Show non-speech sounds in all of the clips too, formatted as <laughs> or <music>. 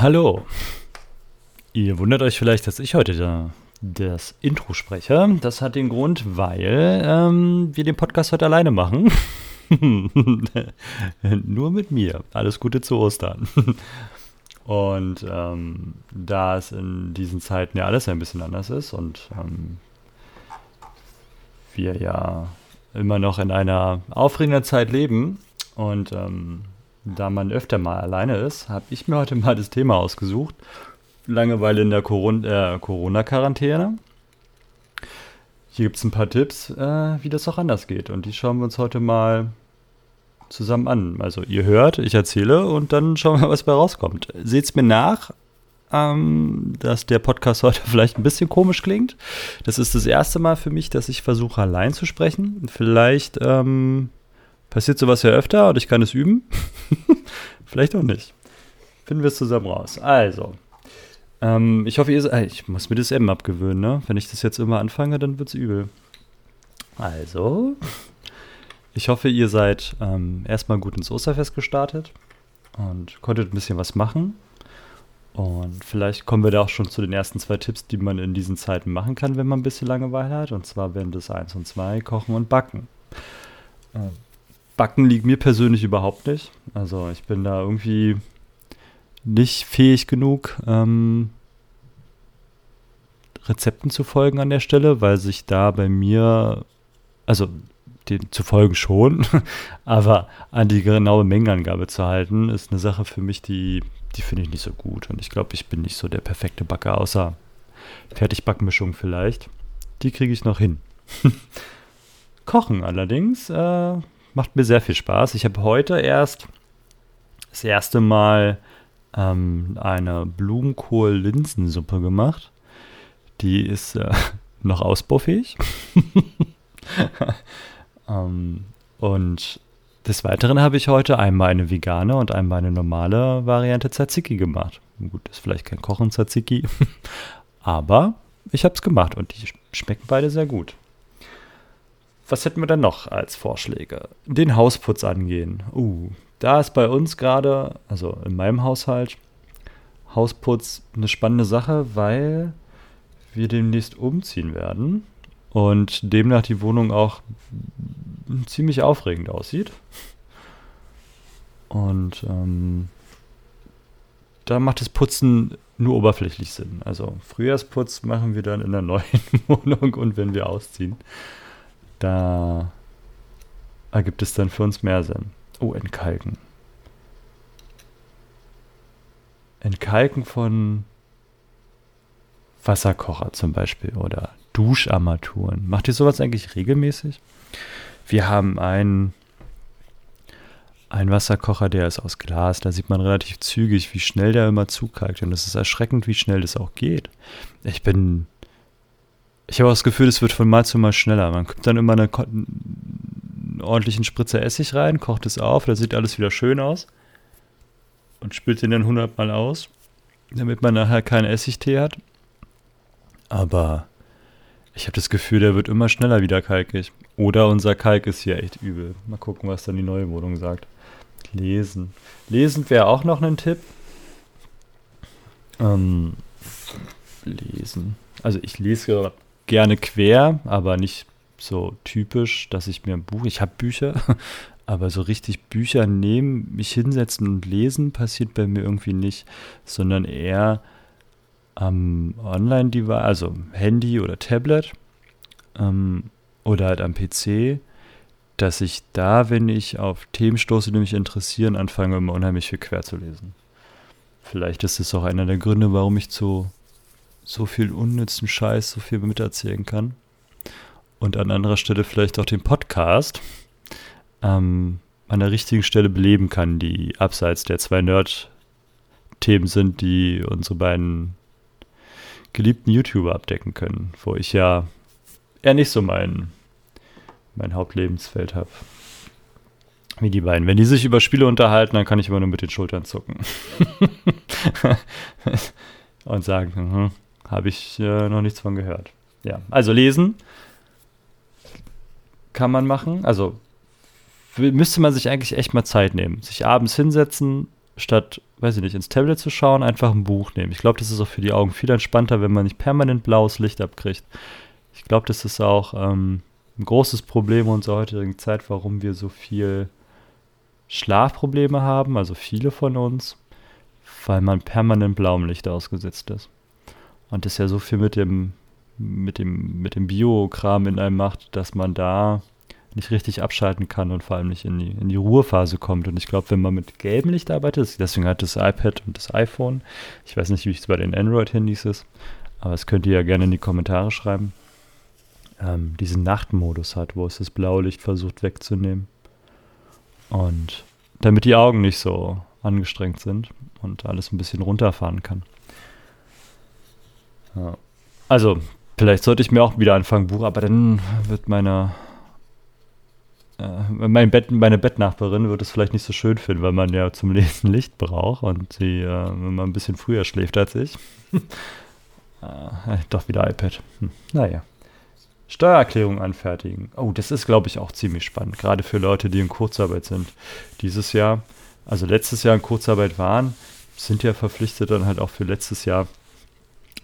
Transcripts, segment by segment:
Hallo. Ihr wundert euch vielleicht, dass ich heute da das Intro spreche. Das hat den Grund, weil ähm, wir den Podcast heute alleine machen. <laughs> Nur mit mir. Alles Gute zu Ostern. Und ähm, da es in diesen Zeiten ja alles ein bisschen anders ist und ähm, wir ja immer noch in einer aufregenden Zeit leben und ähm, da man öfter mal alleine ist, habe ich mir heute mal das Thema ausgesucht. Langeweile in der äh, Corona-Quarantäne. Hier gibt es ein paar Tipps, äh, wie das auch anders geht. Und die schauen wir uns heute mal zusammen an. Also ihr hört, ich erzähle und dann schauen wir, was bei rauskommt. Seht es mir nach, ähm, dass der Podcast heute <laughs> vielleicht ein bisschen komisch klingt. Das ist das erste Mal für mich, dass ich versuche, allein zu sprechen. Vielleicht ähm, passiert sowas ja öfter und ich kann es üben. <laughs> vielleicht auch nicht. Finden wir es zusammen raus. Also, ähm, ich hoffe, ihr Ich muss mir das M abgewöhnen, ne? Wenn ich das jetzt immer anfange, dann wird es übel. Also, ich hoffe, ihr seid ähm, erstmal gut ins Osterfest gestartet und konntet ein bisschen was machen. Und vielleicht kommen wir da auch schon zu den ersten zwei Tipps, die man in diesen Zeiten machen kann, wenn man ein bisschen Langeweile hat. Und zwar wären das 1 und 2, Kochen und Backen. Ähm, Backen liegt mir persönlich überhaupt nicht. Also ich bin da irgendwie nicht fähig genug, ähm, Rezepten zu folgen an der Stelle, weil sich da bei mir, also den zu folgen schon, <laughs> aber an die genaue Mengenangabe zu halten, ist eine Sache für mich, die, die finde ich nicht so gut. Und ich glaube, ich bin nicht so der perfekte Backer, außer Fertigbackmischung vielleicht. Die kriege ich noch hin. <laughs> Kochen allerdings äh, macht mir sehr viel Spaß. Ich habe heute erst das erste Mal ähm, eine Blumenkohl-Linsensuppe gemacht. Die ist äh, <laughs> noch ausbaufähig. <laughs> Ähm, und des Weiteren habe ich heute einmal eine vegane und einmal eine normale Variante Tzatziki gemacht. Gut, ist vielleicht kein Kochen Tzatziki, <laughs> aber ich habe es gemacht und die schmecken beide sehr gut. Was hätten wir denn noch als Vorschläge? Den Hausputz angehen. Uh, da ist bei uns gerade, also in meinem Haushalt, Hausputz eine spannende Sache, weil wir demnächst umziehen werden und demnach die Wohnung auch ziemlich aufregend aussieht. Und ähm, da macht das Putzen nur oberflächlich Sinn. Also Frühjahrsputz machen wir dann in der neuen <laughs> Wohnung und wenn wir ausziehen, da ergibt es dann für uns mehr Sinn. Oh, entkalken. Entkalken von Wasserkocher zum Beispiel oder Duscharmaturen. Macht ihr sowas eigentlich regelmäßig? Wir haben einen, einen Wasserkocher, der ist aus Glas. Da sieht man relativ zügig, wie schnell der immer zukalkt. Und es ist erschreckend, wie schnell das auch geht. Ich bin. Ich habe auch das Gefühl, es wird von Mal zu Mal schneller. Man kommt dann immer eine, einen ordentlichen Spritzer Essig rein, kocht es auf, da sieht alles wieder schön aus. Und spült den dann 100 Mal aus, damit man nachher keinen Essigtee hat. Aber ich habe das Gefühl, der wird immer schneller wieder kalkig. Oder unser Kalk ist hier echt übel. Mal gucken, was dann die neue Wohnung sagt. Lesen. Lesen wäre auch noch ein Tipp. Ähm, lesen. Also ich lese gerne quer, aber nicht so typisch, dass ich mir ein Buch, ich habe Bücher, <laughs> aber so richtig Bücher nehmen, mich hinsetzen und lesen passiert bei mir irgendwie nicht, sondern eher am Online-Device, also Handy oder Tablet ähm, oder halt am PC, dass ich da, wenn ich auf Themen stoße, die mich interessieren, anfange immer unheimlich viel quer zu lesen. Vielleicht ist es auch einer der Gründe, warum ich zu so viel unnützen Scheiß so viel miterzählen kann. Und an anderer Stelle vielleicht auch den Podcast ähm, an der richtigen Stelle beleben kann, die abseits der zwei Nerd-Themen sind, die unsere beiden geliebten YouTuber abdecken können, wo ich ja eher nicht so mein, mein Hauptlebensfeld habe. Wie die beiden. Wenn die sich über Spiele unterhalten, dann kann ich immer nur mit den Schultern zucken. <laughs> Und sagen, hm, habe ich äh, noch nichts von gehört. Ja, also lesen kann man machen. Also müsste man sich eigentlich echt mal Zeit nehmen. Sich abends hinsetzen, statt, weiß ich nicht, ins Tablet zu schauen, einfach ein Buch nehmen. Ich glaube, das ist auch für die Augen viel entspannter, wenn man nicht permanent blaues Licht abkriegt. Ich glaube, das ist auch ähm, ein großes Problem unserer heutigen Zeit, warum wir so viel Schlafprobleme haben, also viele von uns, weil man permanent blauem Licht ausgesetzt ist. Und das ja so viel mit dem, mit dem, mit dem Biokram in einem macht, dass man da nicht richtig abschalten kann und vor allem nicht in die, in die Ruhephase kommt. Und ich glaube, wenn man mit gelbem Licht arbeitet, deswegen hat das iPad und das iPhone, ich weiß nicht, wie es bei den Android-Handys ist, aber das könnt ihr ja gerne in die Kommentare schreiben, ähm, diesen Nachtmodus hat, wo es das blaue Licht versucht wegzunehmen. Und damit die Augen nicht so angestrengt sind und alles ein bisschen runterfahren kann. Ja. Also, vielleicht sollte ich mir auch wieder anfangen, Buch, aber dann wird meine äh, mein Bett, meine Bettnachbarin wird es vielleicht nicht so schön finden, weil man ja zum Lesen Licht braucht und sie, äh, wenn man ein bisschen früher schläft als ich. <laughs> äh, doch wieder iPad. Hm. Naja. Steuererklärung anfertigen. Oh, das ist, glaube ich, auch ziemlich spannend, gerade für Leute, die in Kurzarbeit sind. Dieses Jahr, also letztes Jahr in Kurzarbeit waren, sind ja verpflichtet, dann halt auch für letztes Jahr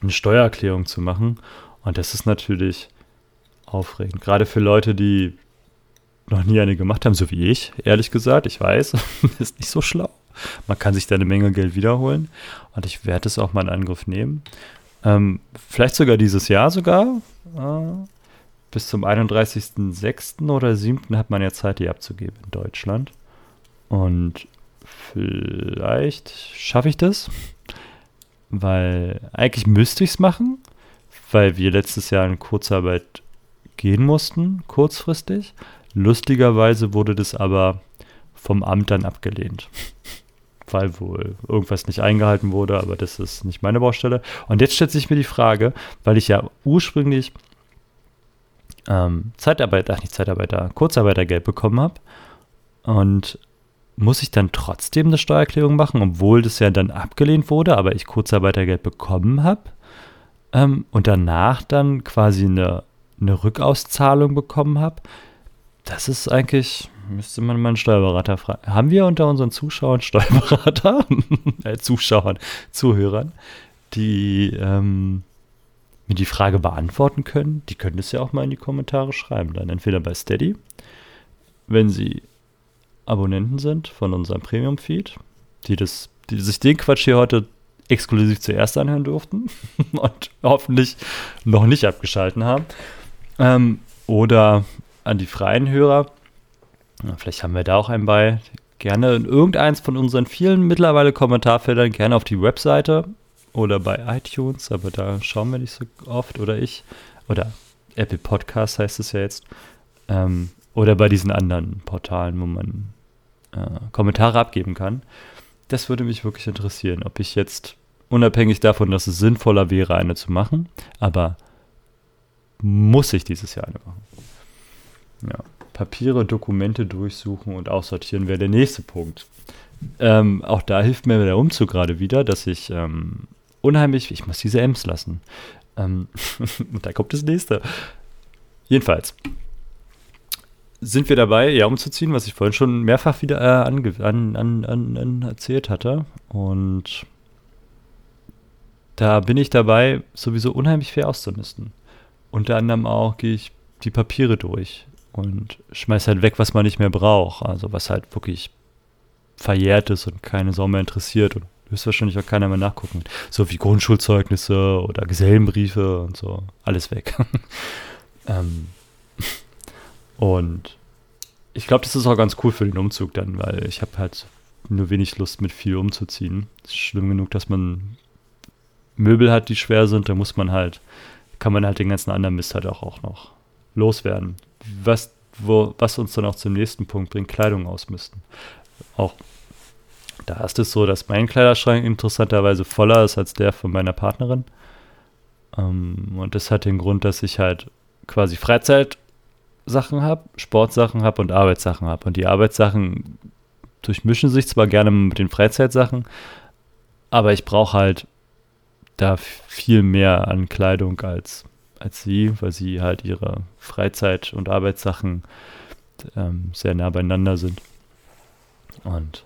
eine Steuererklärung zu machen. Und das ist natürlich aufregend. Gerade für Leute, die noch nie eine gemacht haben, so wie ich, ehrlich gesagt. Ich weiß, <laughs> ist nicht so schlau. Man kann sich da eine Menge Geld wiederholen. Und ich werde es auch mal in Angriff nehmen. Ähm, vielleicht sogar dieses Jahr sogar. Äh, bis zum 31.06. oder 7. hat man ja Zeit, die abzugeben in Deutschland. Und vielleicht schaffe ich das. Weil eigentlich müsste ich es machen, weil wir letztes Jahr in Kurzarbeit gehen mussten, kurzfristig. Lustigerweise wurde das aber vom Amt dann abgelehnt. <laughs> Weil wohl irgendwas nicht eingehalten wurde, aber das ist nicht meine Baustelle. Und jetzt stellt sich mir die Frage, weil ich ja ursprünglich ähm, Zeitarbeit, ach nicht Zeitarbeiter, Kurzarbeitergeld bekommen habe. Und muss ich dann trotzdem eine Steuererklärung machen, obwohl das ja dann abgelehnt wurde, aber ich Kurzarbeitergeld bekommen habe? Ähm, und danach dann quasi eine, eine Rückauszahlung bekommen habe? Das ist eigentlich, müsste man mal einen Steuerberater fragen. Haben wir unter unseren Zuschauern Steuerberater? <laughs> äh, Zuschauern, Zuhörern, die ähm, mir die Frage beantworten können? Die können das ja auch mal in die Kommentare schreiben. Dann entweder bei Steady, wenn sie Abonnenten sind von unserem Premium-Feed, die, die sich den Quatsch hier heute exklusiv zuerst anhören durften <laughs> und hoffentlich noch nicht abgeschalten haben. Ähm, oder an die freien Hörer. Vielleicht haben wir da auch einen bei. Gerne in irgendeins von unseren vielen mittlerweile Kommentarfeldern, gerne auf die Webseite oder bei iTunes, aber da schauen wir nicht so oft oder ich. Oder Apple Podcast heißt es ja jetzt. Ähm, oder bei diesen anderen Portalen, wo man äh, Kommentare abgeben kann. Das würde mich wirklich interessieren, ob ich jetzt, unabhängig davon, dass es sinnvoller wäre, eine zu machen, aber muss ich dieses Jahr eine machen? Ja. Papiere, Dokumente durchsuchen und aussortieren wäre der nächste Punkt. Ähm, auch da hilft mir der Umzug gerade wieder, dass ich ähm, unheimlich, ich muss diese M's lassen. Ähm, <laughs> und da kommt das nächste. Jedenfalls sind wir dabei, ja, umzuziehen, was ich vorhin schon mehrfach wieder äh, an, an, an, an erzählt hatte. Und da bin ich dabei, sowieso unheimlich viel auszumisten. Unter anderem auch gehe ich die Papiere durch und schmeißt halt weg, was man nicht mehr braucht. Also was halt wirklich verjährt ist und keine Sau mehr interessiert und höchstwahrscheinlich auch keiner mehr nachgucken. So wie Grundschulzeugnisse oder Gesellenbriefe und so. Alles weg. <laughs> ähm, und ich glaube, das ist auch ganz cool für den Umzug dann, weil ich habe halt nur wenig Lust mit viel umzuziehen. Es ist schlimm genug, dass man Möbel hat, die schwer sind, da muss man halt, kann man halt den ganzen anderen Mist halt auch, noch loswerden was, wo, was uns dann auch zum nächsten Punkt bringt, Kleidung ausmisten. Auch da ist es so, dass mein Kleiderschrank interessanterweise voller ist als der von meiner Partnerin. Ähm, und das hat den Grund, dass ich halt quasi Freizeitsachen habe, Sportsachen habe und Arbeitssachen habe. Und die Arbeitssachen durchmischen sich zwar gerne mit den Freizeitsachen, aber ich brauche halt da viel mehr an Kleidung als als sie, weil sie halt ihre Freizeit- und Arbeitssachen ähm, sehr nah beieinander sind. Und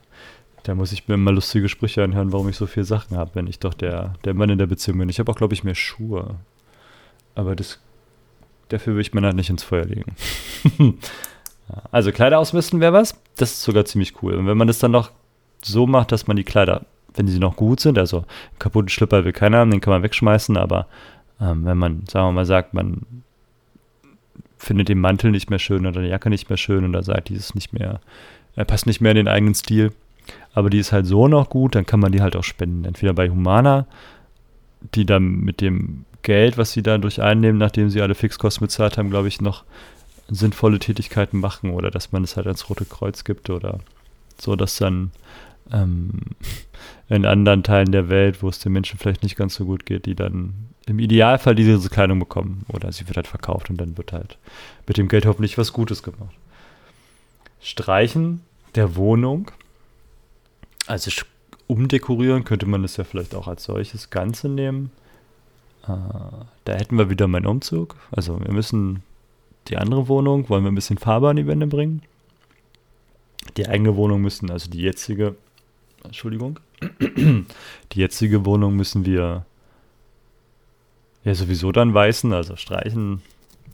Da muss ich mir immer lustige Sprüche anhören, warum ich so viele Sachen habe, wenn ich doch der, der Mann in der Beziehung bin. Ich habe auch, glaube ich, mehr Schuhe. Aber das, dafür würde ich mir halt nicht ins Feuer legen. <laughs> also Kleider ausmisten wäre was. Das ist sogar ziemlich cool. Und wenn man das dann noch so macht, dass man die Kleider, wenn sie noch gut sind, also einen kaputten Schlipper will keiner haben, den kann man wegschmeißen, aber ähm, wenn man, sagen wir mal, sagt, man findet den Mantel nicht mehr schön oder die Jacke nicht mehr schön oder sagt, die ist nicht mehr, er passt nicht mehr in den eigenen Stil, aber die ist halt so noch gut, dann kann man die halt auch spenden. Entweder bei Humana, die dann mit dem Geld, was sie dadurch einnehmen, nachdem sie alle Fixkosten bezahlt haben, glaube ich, noch sinnvolle Tätigkeiten machen oder dass man es halt ans Rote Kreuz gibt oder so, dass dann ähm, <laughs> in anderen Teilen der Welt, wo es den Menschen vielleicht nicht ganz so gut geht, die dann im Idealfall diese Kleidung bekommen. Oder sie wird halt verkauft und dann wird halt mit dem Geld hoffentlich was Gutes gemacht. Streichen der Wohnung. Also umdekorieren könnte man das ja vielleicht auch als solches Ganze nehmen. Äh, da hätten wir wieder meinen Umzug. Also wir müssen die andere Wohnung, wollen wir ein bisschen Farbe an die Wände bringen. Die eigene Wohnung müssen, also die jetzige, Entschuldigung, die jetzige Wohnung müssen wir ja, sowieso dann weißen, also streichen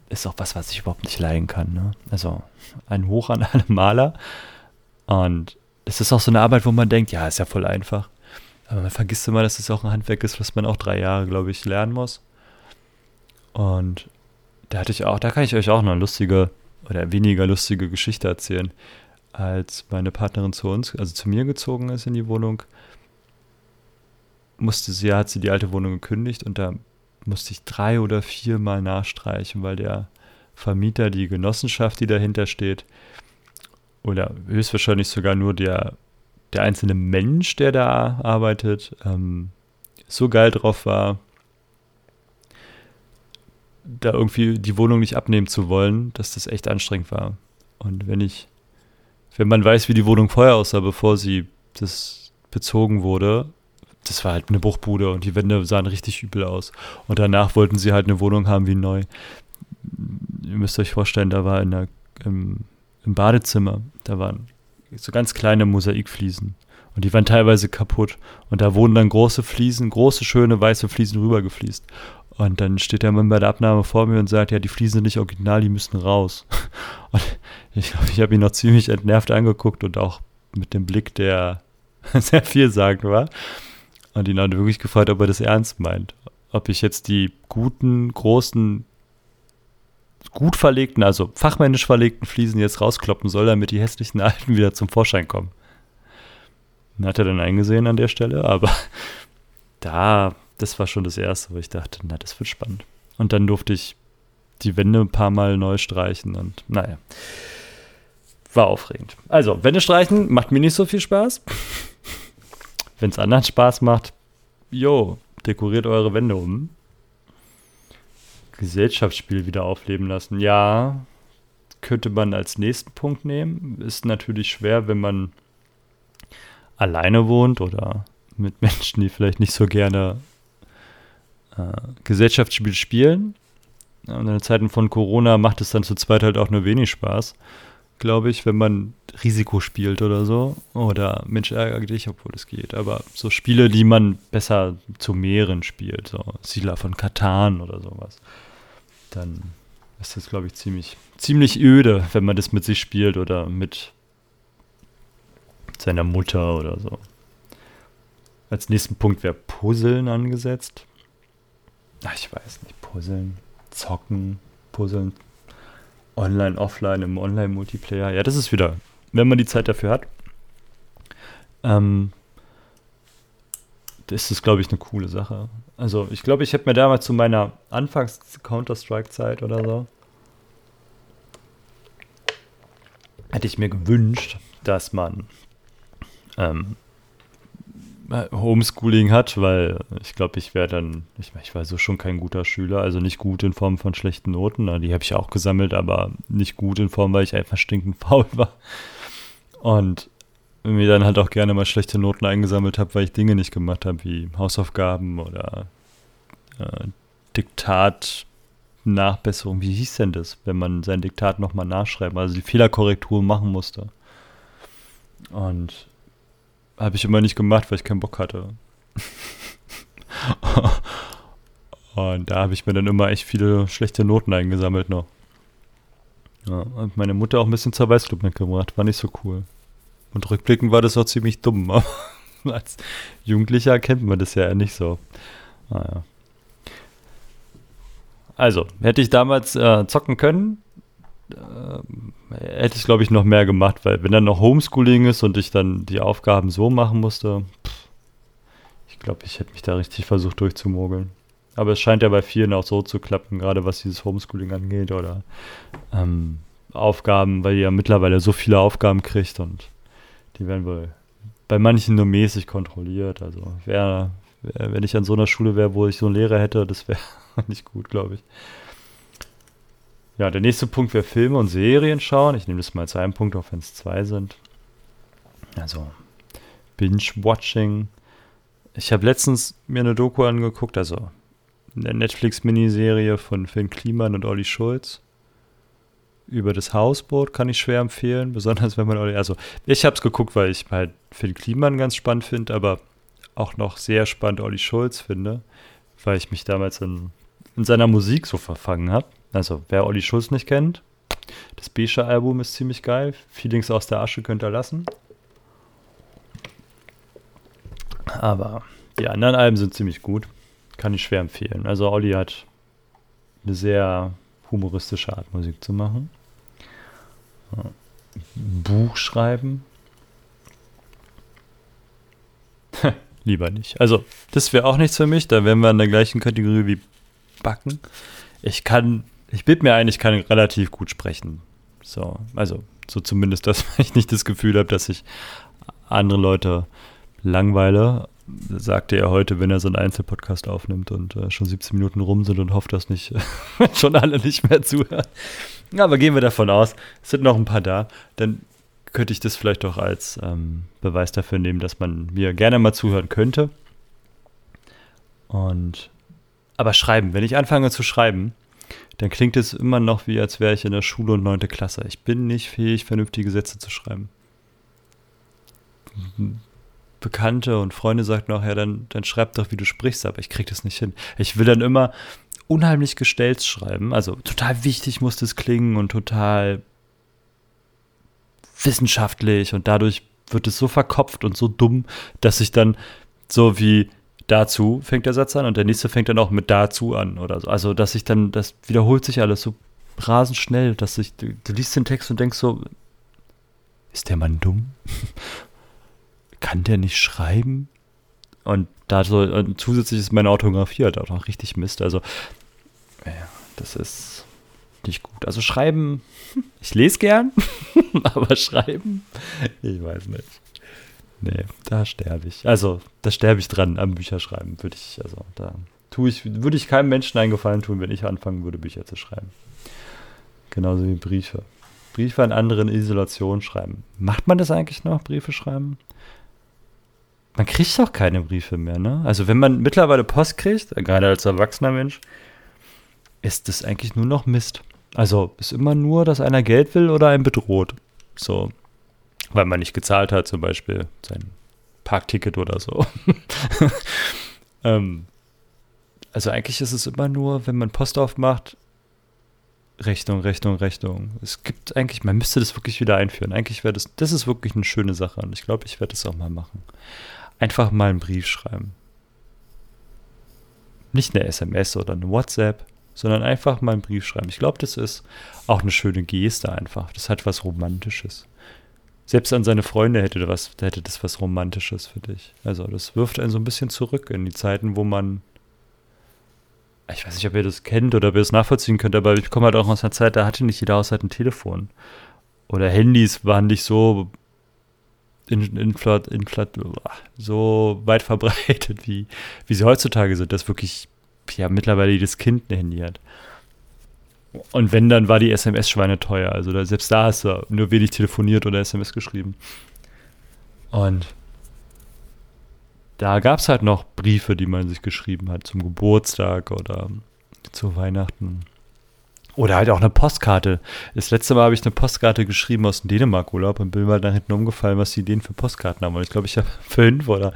ist auch was, was ich überhaupt nicht leiden kann. Ne? Also ein Hoch an <laughs> alle Maler. Und es ist auch so eine Arbeit, wo man denkt, ja, ist ja voll einfach. Aber man vergisst immer, dass es auch ein Handwerk ist, was man auch drei Jahre, glaube ich, lernen muss. Und da hatte ich auch, da kann ich euch auch noch eine lustige oder weniger lustige Geschichte erzählen. Als meine Partnerin zu uns, also zu mir gezogen ist in die Wohnung, musste sie, hat sie die alte Wohnung gekündigt und da musste ich drei oder viermal nachstreichen, weil der Vermieter, die Genossenschaft, die dahinter steht, oder höchstwahrscheinlich sogar nur der, der einzelne Mensch, der da arbeitet, ähm, so geil drauf war, da irgendwie die Wohnung nicht abnehmen zu wollen, dass das echt anstrengend war. Und wenn ich, wenn man weiß, wie die Wohnung vorher aussah, bevor sie das bezogen wurde, das war halt eine Bruchbude und die Wände sahen richtig übel aus. Und danach wollten sie halt eine Wohnung haben wie neu. Ihr müsst euch vorstellen, da war in der, im, im Badezimmer, da waren so ganz kleine Mosaikfliesen. Und die waren teilweise kaputt. Und da wurden dann große Fliesen, große, schöne weiße Fliesen rübergefliest. Und dann steht der Mann bei der Abnahme vor mir und sagt, ja, die Fliesen sind nicht original, die müssen raus. <laughs> Und ich glaube, ich habe ihn noch ziemlich entnervt angeguckt und auch mit dem Blick, der <laughs> sehr vielsagend war. Und ihn dann wirklich gefragt, ob er das ernst meint. Ob ich jetzt die guten, großen, gut verlegten, also fachmännisch verlegten Fliesen jetzt rauskloppen soll, damit die hässlichen alten wieder zum Vorschein kommen. Hat er dann eingesehen an der Stelle, aber <laughs> da, das war schon das Erste, wo ich dachte, na, das wird spannend. Und dann durfte ich die Wände ein paar Mal neu streichen und naja. War aufregend. Also, Wände streichen macht mir nicht so viel Spaß <laughs> wenn es anderen Spaß macht, jo, dekoriert eure Wände um. Gesellschaftsspiel wieder aufleben lassen. Ja, könnte man als nächsten Punkt nehmen. Ist natürlich schwer, wenn man alleine wohnt oder mit <laughs> Menschen, die vielleicht nicht so gerne äh, Gesellschaftsspiel spielen. Und in Zeiten von Corona macht es dann zu zweit halt auch nur wenig Spaß glaube ich, wenn man Risiko spielt oder so. Oder Mensch, ärgere dich, obwohl es geht. Aber so Spiele, die man besser zu mehreren spielt, so Siedler von Katan oder sowas, dann ist das, glaube ich, ziemlich, ziemlich öde, wenn man das mit sich spielt oder mit seiner Mutter oder so. Als nächsten Punkt wäre Puzzeln angesetzt. Ach, ich weiß nicht, Puzzeln, Zocken, Puzzeln, Online, offline, im Online-Multiplayer. Ja, das ist wieder, wenn man die Zeit dafür hat. Ähm, das ist, glaube ich, eine coole Sache. Also, ich glaube, ich hätte mir damals zu meiner Anfangs-Counter-Strike-Zeit oder so, hätte ich mir gewünscht, dass man ähm, Homeschooling hat, weil ich glaube, ich wäre dann, ich, ich war so schon kein guter Schüler, also nicht gut in Form von schlechten Noten, die habe ich auch gesammelt, aber nicht gut in Form, weil ich einfach stinkend <laughs> faul war. Und mir dann halt auch gerne mal schlechte Noten eingesammelt habe, weil ich Dinge nicht gemacht habe, wie Hausaufgaben oder äh, Diktat. Nachbesserung, wie hieß denn das, wenn man sein Diktat nochmal nachschreiben, also die Fehlerkorrektur machen musste. Und habe ich immer nicht gemacht, weil ich keinen Bock hatte. <laughs> Und da habe ich mir dann immer echt viele schlechte Noten eingesammelt noch. Ja, und meine Mutter auch ein bisschen zur Weißglut mitgebracht. War nicht so cool. Und rückblickend war das auch ziemlich dumm. <laughs> Aber als Jugendlicher erkennt man das ja nicht so. Naja. Also, hätte ich damals äh, zocken können, äh, hätte ich, glaube ich, noch mehr gemacht, weil wenn dann noch Homeschooling ist und ich dann die Aufgaben so machen musste, pff, ich glaube, ich hätte mich da richtig versucht durchzumogeln. Aber es scheint ja bei vielen auch so zu klappen, gerade was dieses Homeschooling angeht oder ähm, Aufgaben, weil ihr ja mittlerweile so viele Aufgaben kriegt und die werden wohl bei manchen nur mäßig kontrolliert. Also wär, wär, wenn ich an so einer Schule wäre, wo ich so einen Lehrer hätte, das wäre <laughs> nicht gut, glaube ich. Ja, der nächste Punkt wäre Filme und Serien schauen. Ich nehme das mal als einen Punkt, auch wenn es zwei sind. Also Binge-Watching. Ich habe letztens mir eine Doku angeguckt, also eine Netflix-Miniserie von Finn Kliman und Olli Schulz. Über das Hausboot kann ich schwer empfehlen, besonders wenn man Olli, also ich habe es geguckt, weil ich halt Finn Kliman ganz spannend finde, aber auch noch sehr spannend Olli Schulz finde, weil ich mich damals in, in seiner Musik so verfangen habe. Also wer Olli Schulz nicht kennt, das Becher-Album ist ziemlich geil. Feelings aus der Asche könnt ihr lassen. Aber die anderen Alben sind ziemlich gut. Kann ich schwer empfehlen. Also Olli hat eine sehr humoristische Art, Musik zu machen. Buch schreiben. <laughs> Lieber nicht. Also, das wäre auch nichts für mich. Da wären wir in der gleichen Kategorie wie Backen. Ich kann, ich bild mir ein, ich kann relativ gut sprechen. So, also, so zumindest, dass <laughs> ich nicht das Gefühl habe, dass ich andere Leute langweile sagte er heute, wenn er so einen Einzelpodcast aufnimmt und äh, schon 17 Minuten rum sind und hofft, dass nicht <laughs> schon alle nicht mehr zuhören. Aber gehen wir davon aus, es sind noch ein paar da, dann könnte ich das vielleicht auch als ähm, Beweis dafür nehmen, dass man mir gerne mal zuhören könnte. Und aber schreiben, wenn ich anfange zu schreiben, dann klingt es immer noch wie, als wäre ich in der Schule und neunte Klasse. Ich bin nicht fähig, vernünftige Sätze zu schreiben. Bekannte und Freunde sagten auch, ja, dann, dann schreib doch, wie du sprichst, aber ich krieg das nicht hin. Ich will dann immer unheimlich gestellt schreiben. Also total wichtig muss das klingen und total wissenschaftlich und dadurch wird es so verkopft und so dumm, dass ich dann so wie dazu fängt der Satz an und der nächste fängt dann auch mit dazu an oder so. Also, dass ich dann, das wiederholt sich alles so rasend schnell, dass ich, du, du liest den Text und denkst so, ist der Mann dumm? <laughs> kann der nicht schreiben? Und da so, und zusätzlich ist meine Orthographie halt auch noch richtig Mist. Also, ja, das ist nicht gut. Also schreiben, <laughs> ich lese gern, <laughs> aber schreiben, ich weiß nicht. Nee, da sterbe ich. Also, da sterbe ich dran am Bücherschreiben, würde ich, also da tue ich, würde ich keinem Menschen einen Gefallen tun, wenn ich anfangen würde, Bücher zu schreiben. Genauso wie Briefe. Briefe an andere in Isolation schreiben. Macht man das eigentlich noch, Briefe schreiben? man kriegt doch keine Briefe mehr, ne? Also wenn man mittlerweile Post kriegt, gerade als erwachsener Mensch, ist das eigentlich nur noch Mist. Also ist immer nur, dass einer Geld will oder einen bedroht. So. Weil man nicht gezahlt hat, zum Beispiel sein Parkticket oder so. <laughs> ähm, also eigentlich ist es immer nur, wenn man Post aufmacht, Rechnung, Rechnung, Rechnung. Es gibt eigentlich, man müsste das wirklich wieder einführen. Eigentlich wäre das, das ist wirklich eine schöne Sache und ich glaube, ich werde das auch mal machen einfach mal einen Brief schreiben. Nicht eine SMS oder eine WhatsApp, sondern einfach mal einen Brief schreiben. Ich glaube, das ist auch eine schöne Geste einfach. Das hat was Romantisches. Selbst an seine Freunde hätte, was, hätte das was Romantisches für dich. Also das wirft einen so ein bisschen zurück in die Zeiten, wo man ich weiß nicht, ob ihr das kennt oder ob ihr das nachvollziehen könnt, aber ich komme halt auch aus einer Zeit, da hatte nicht jeder Haushalt ein Telefon. Oder Handys waren nicht so in, in, in, so weit verbreitet, wie, wie sie heutzutage sind, dass wirklich ja, mittlerweile jedes Kind ein Handy hat. Und wenn, dann war die SMS-Schweine teuer. Also da, selbst da hast du nur wenig telefoniert oder SMS geschrieben. Und da gab es halt noch Briefe, die man sich geschrieben hat zum Geburtstag oder zu Weihnachten. Oder halt auch eine Postkarte. Das letzte Mal habe ich eine Postkarte geschrieben aus dem Dänemark-Urlaub und bin mal da hinten umgefallen, was die Ideen für Postkarten haben. Und ich glaube, ich habe <laughs> fünf oder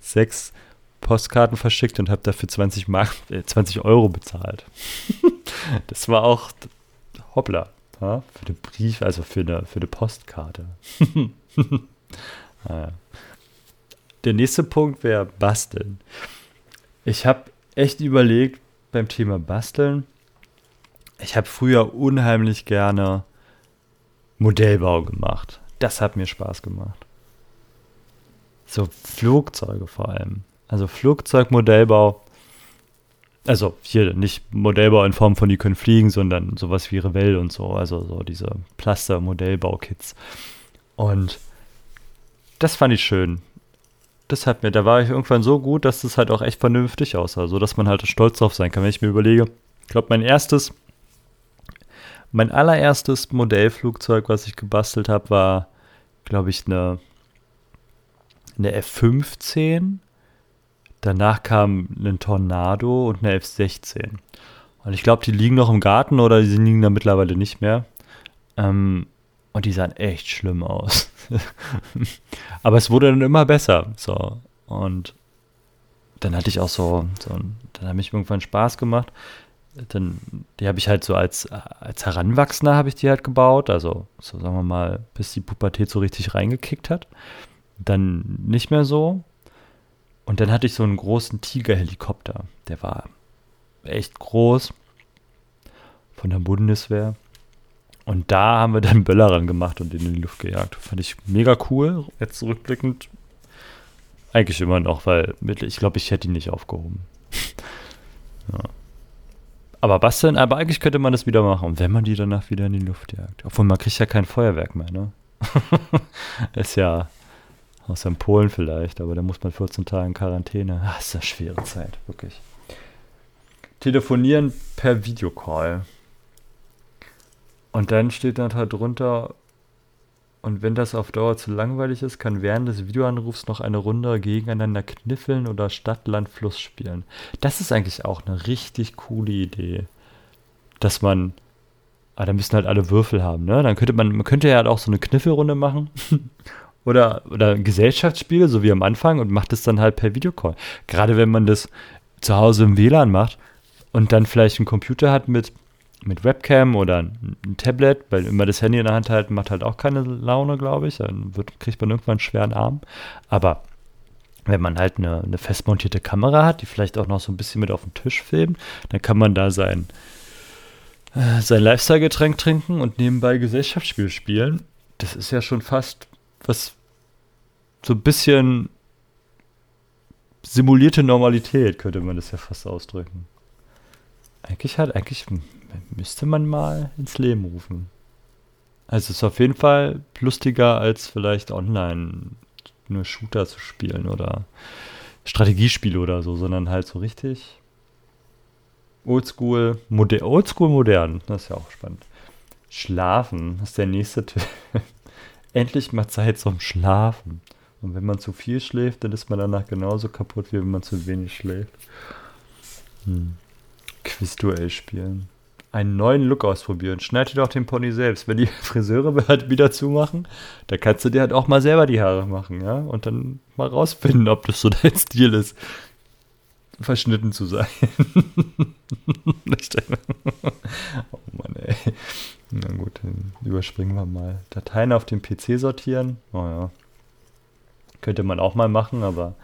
sechs Postkarten verschickt und habe dafür 20, Mark, äh, 20 Euro bezahlt. <laughs> das war auch hoppla. Ja, für den Brief, also für eine, für eine Postkarte. <laughs> naja. Der nächste Punkt wäre Basteln. Ich habe echt überlegt beim Thema Basteln, ich habe früher unheimlich gerne Modellbau gemacht. Das hat mir Spaß gemacht. So Flugzeuge vor allem. Also Flugzeugmodellbau. Also hier nicht Modellbau in Form von, die können fliegen, sondern sowas wie Revell und so. Also so diese Plaster-Modellbau-Kits. Und das fand ich schön. Das hat mir, da war ich irgendwann so gut, dass das halt auch echt vernünftig aussah, so dass man halt stolz drauf sein kann, wenn ich mir überlege. Ich glaube, mein erstes mein allererstes Modellflugzeug, was ich gebastelt habe, war, glaube ich, eine, eine F-15. Danach kam ein Tornado und eine F-16. Und ich glaube, die liegen noch im Garten oder die liegen da mittlerweile nicht mehr. Ähm, und die sahen echt schlimm aus. <laughs> Aber es wurde dann immer besser. So. Und dann hatte ich auch so, so dann habe ich irgendwann Spaß gemacht dann, die habe ich halt so als, als Heranwachsender habe ich die halt gebaut, also so sagen wir mal, bis die Pubertät so richtig reingekickt hat. Dann nicht mehr so. Und dann hatte ich so einen großen Tiger-Helikopter. Der war echt groß. Von der Bundeswehr. Und da haben wir dann Böller ran gemacht und in die Luft gejagt. Fand ich mega cool. Jetzt zurückblickend. Eigentlich immer noch, weil ich glaube, ich hätte ihn nicht aufgehoben. ja. Aber basteln, aber eigentlich könnte man das wieder machen, wenn man die danach wieder in die Luft jagt. Obwohl man kriegt ja kein Feuerwerk mehr, ne? <laughs> ist ja aus in Polen vielleicht, aber da muss man 14 Tage in Quarantäne. Ach, ist eine schwere Zeit, wirklich. Telefonieren per Videocall. Und dann steht dann halt drunter, und wenn das auf Dauer zu langweilig ist, kann während des Videoanrufs noch eine Runde gegeneinander kniffeln oder Stadt, Land, Fluss spielen. Das ist eigentlich auch eine richtig coole Idee. Dass man. Ah, da müssen halt alle Würfel haben, ne? Dann könnte man, man könnte ja halt auch so eine Kniffelrunde machen. <laughs> oder, oder Gesellschaftsspiele, so wie am Anfang, und macht es dann halt per Videocall. Gerade wenn man das zu Hause im WLAN macht und dann vielleicht einen Computer hat mit mit Webcam oder ein, Tablet, weil immer das Handy in der Hand halten macht halt auch keine Laune, glaube ich. Dann wird, kriegt man irgendwann einen schweren Arm. Aber wenn man halt eine, eine festmontierte Kamera hat, die vielleicht auch noch so ein bisschen mit auf den Tisch filmt, dann kann man da sein, äh, sein Lifestyle-Getränk trinken und nebenbei Gesellschaftsspiel spielen. Das ist ja schon fast was so ein bisschen simulierte Normalität, könnte man das ja fast ausdrücken. Eigentlich hat, eigentlich müsste man mal ins Leben rufen. Also es ist auf jeden Fall lustiger als vielleicht online nur Shooter zu spielen oder Strategiespiele oder so, sondern halt so richtig oldschool, moder oldschool modern. Das ist ja auch spannend. Schlafen ist der nächste Tipp. <laughs> Endlich mal Zeit zum Schlafen. Und wenn man zu viel schläft, dann ist man danach genauso kaputt, wie wenn man zu wenig schläft. Hm. Quizduell spielen einen neuen Look ausprobieren. Schneid dir doch den Pony selbst. Wenn die <laughs> Friseure halt wieder zumachen, da kannst du dir halt auch mal selber die Haare machen, ja? Und dann mal rausfinden, ob das so dein Stil ist, verschnitten zu sein. <laughs> oh Mann, ey. Na gut, dann überspringen wir mal. Dateien auf dem PC sortieren. Oh ja. Könnte man auch mal machen, aber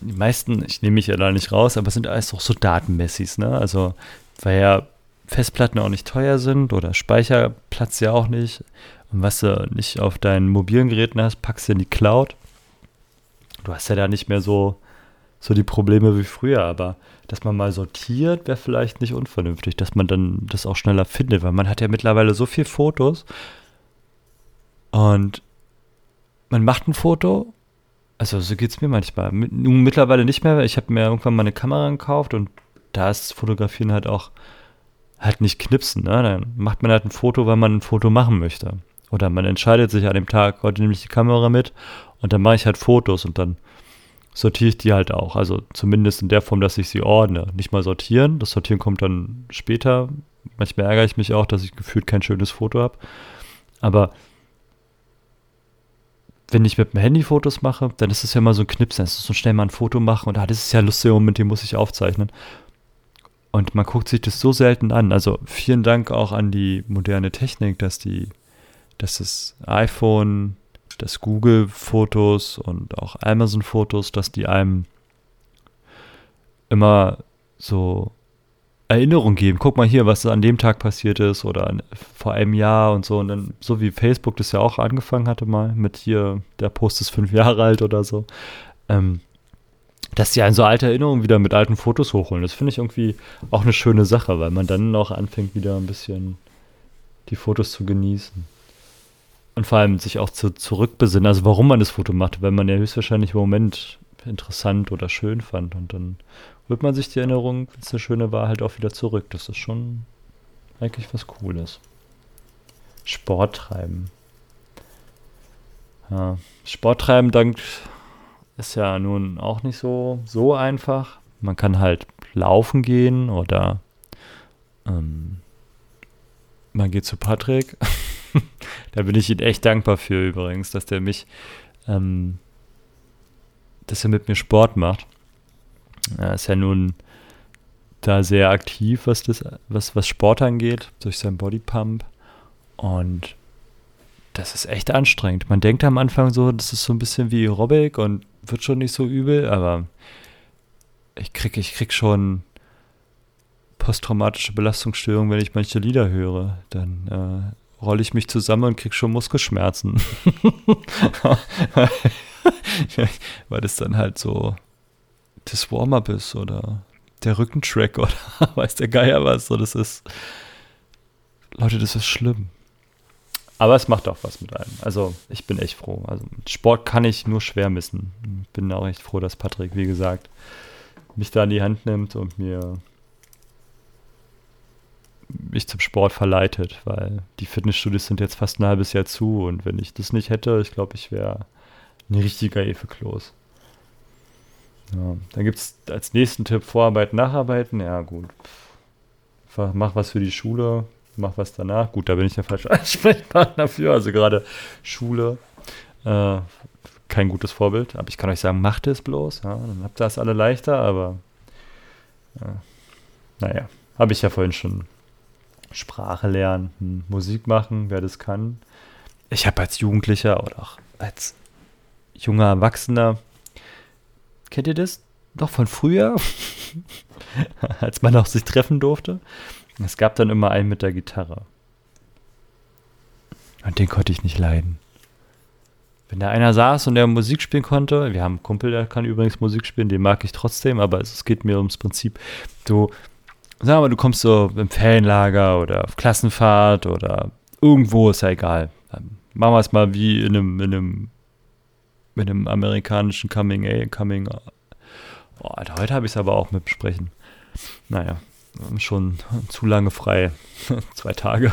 die meisten, ich nehme mich ja da nicht raus, aber sind alles auch so Datenmessis, ne? Also, weil ja Festplatten auch nicht teuer sind oder Speicherplatz ja auch nicht. Und was du nicht auf deinen mobilen Geräten hast, packst du in die Cloud. Du hast ja da nicht mehr so, so die Probleme wie früher, aber dass man mal sortiert, wäre vielleicht nicht unvernünftig, dass man dann das auch schneller findet, weil man hat ja mittlerweile so viele Fotos und man macht ein Foto, also so geht es mir manchmal. Mittlerweile nicht mehr, ich habe mir irgendwann mal eine Kamera gekauft und da ist Fotografieren halt auch halt nicht knipsen. Ne? Dann macht man halt ein Foto, weil man ein Foto machen möchte. Oder man entscheidet sich an dem Tag, heute nehme ich die Kamera mit und dann mache ich halt Fotos und dann sortiere ich die halt auch. Also zumindest in der Form, dass ich sie ordne. Nicht mal sortieren. Das Sortieren kommt dann später Manchmal ärgere ich mich auch, dass ich gefühlt kein schönes Foto habe. Aber wenn ich mit dem Handy Fotos mache, dann ist es ja immer so ein Knips, dann ist es so schnell mal ein Foto machen und ah, das ist ja lustig, mit dem muss ich aufzeichnen. Und man guckt sich das so selten an. Also vielen Dank auch an die moderne Technik, dass die, dass das iPhone, das Google Fotos und auch Amazon Fotos, dass die einem immer so Erinnerung geben. Guck mal hier, was an dem Tag passiert ist oder an, vor einem Jahr und so. Und dann, so wie Facebook das ja auch angefangen hatte mal mit hier, der Post ist fünf <laughs> Jahre alt oder so. Ähm, dass die einen so alte Erinnerungen wieder mit alten Fotos hochholen. Das finde ich irgendwie auch eine schöne Sache, weil man dann auch anfängt, wieder ein bisschen die Fotos zu genießen. Und vor allem sich auch zu, zurückbesinnen, also warum man das Foto macht, weil man ja höchstwahrscheinlich im Moment interessant oder schön fand. Und dann holt man sich die Erinnerung, wenn es eine schöne war, halt auch wieder zurück. Das ist schon eigentlich was Cooles. Sport treiben. Ja, Sport treiben dank ist ja nun auch nicht so, so einfach. Man kann halt laufen gehen oder ähm, man geht zu Patrick. <laughs> <laughs> da bin ich ihm echt dankbar für übrigens, dass der mich, ähm, dass er mit mir Sport macht. Er ist ja nun da sehr aktiv, was das, was, was Sport angeht, durch seinen Bodypump. Und das ist echt anstrengend. Man denkt am Anfang so, das ist so ein bisschen wie Aerobic und wird schon nicht so übel, aber ich krieg, ich krieg schon posttraumatische Belastungsstörung, wenn ich manche Lieder höre. Dann äh, rolle ich mich zusammen und krieg schon Muskelschmerzen. <laughs> Weil das dann halt so das Warm-up ist oder der Rückentrack oder <laughs> weiß der Geier was. So, das ist. Leute, das ist schlimm. Aber es macht auch was mit einem. Also ich bin echt froh. Also Sport kann ich nur schwer missen. Ich bin auch echt froh, dass Patrick, wie gesagt, mich da in die Hand nimmt und mir mich zum Sport verleitet, weil die Fitnessstudios sind jetzt fast ein halbes Jahr zu und wenn ich das nicht hätte, ich glaube, ich wäre ein richtiger Efeklos. Ja, dann gibt es als nächsten Tipp Vorarbeiten, Nacharbeiten. Ja, gut. Mach was für die Schule, mach was danach. Gut, da bin ich der falsche <laughs> Ansprechpartner für. Also gerade Schule, äh, kein gutes Vorbild. Aber ich kann euch sagen, macht es bloß. Ja, dann habt ihr das alle leichter, aber äh, naja, habe ich ja vorhin schon. Sprache lernen, hm, Musik machen, wer das kann. Ich habe als Jugendlicher oder auch als junger Erwachsener Kennt ihr das? Doch von früher, <laughs> als man auch sich treffen durfte. Es gab dann immer einen mit der Gitarre. Und den konnte ich nicht leiden. Wenn da einer saß und der Musik spielen konnte, wir haben einen Kumpel, der kann übrigens Musik spielen, den mag ich trotzdem, aber es geht mir ums Prinzip, du, sag mal, du kommst so im Ferienlager oder auf Klassenfahrt oder irgendwo, ist ja egal. Dann machen wir es mal wie in einem, in einem mit dem amerikanischen Coming A, Coming. Oh, Alter, heute habe ich es aber auch mit besprechen. Naja, schon zu lange frei. <laughs> Zwei Tage.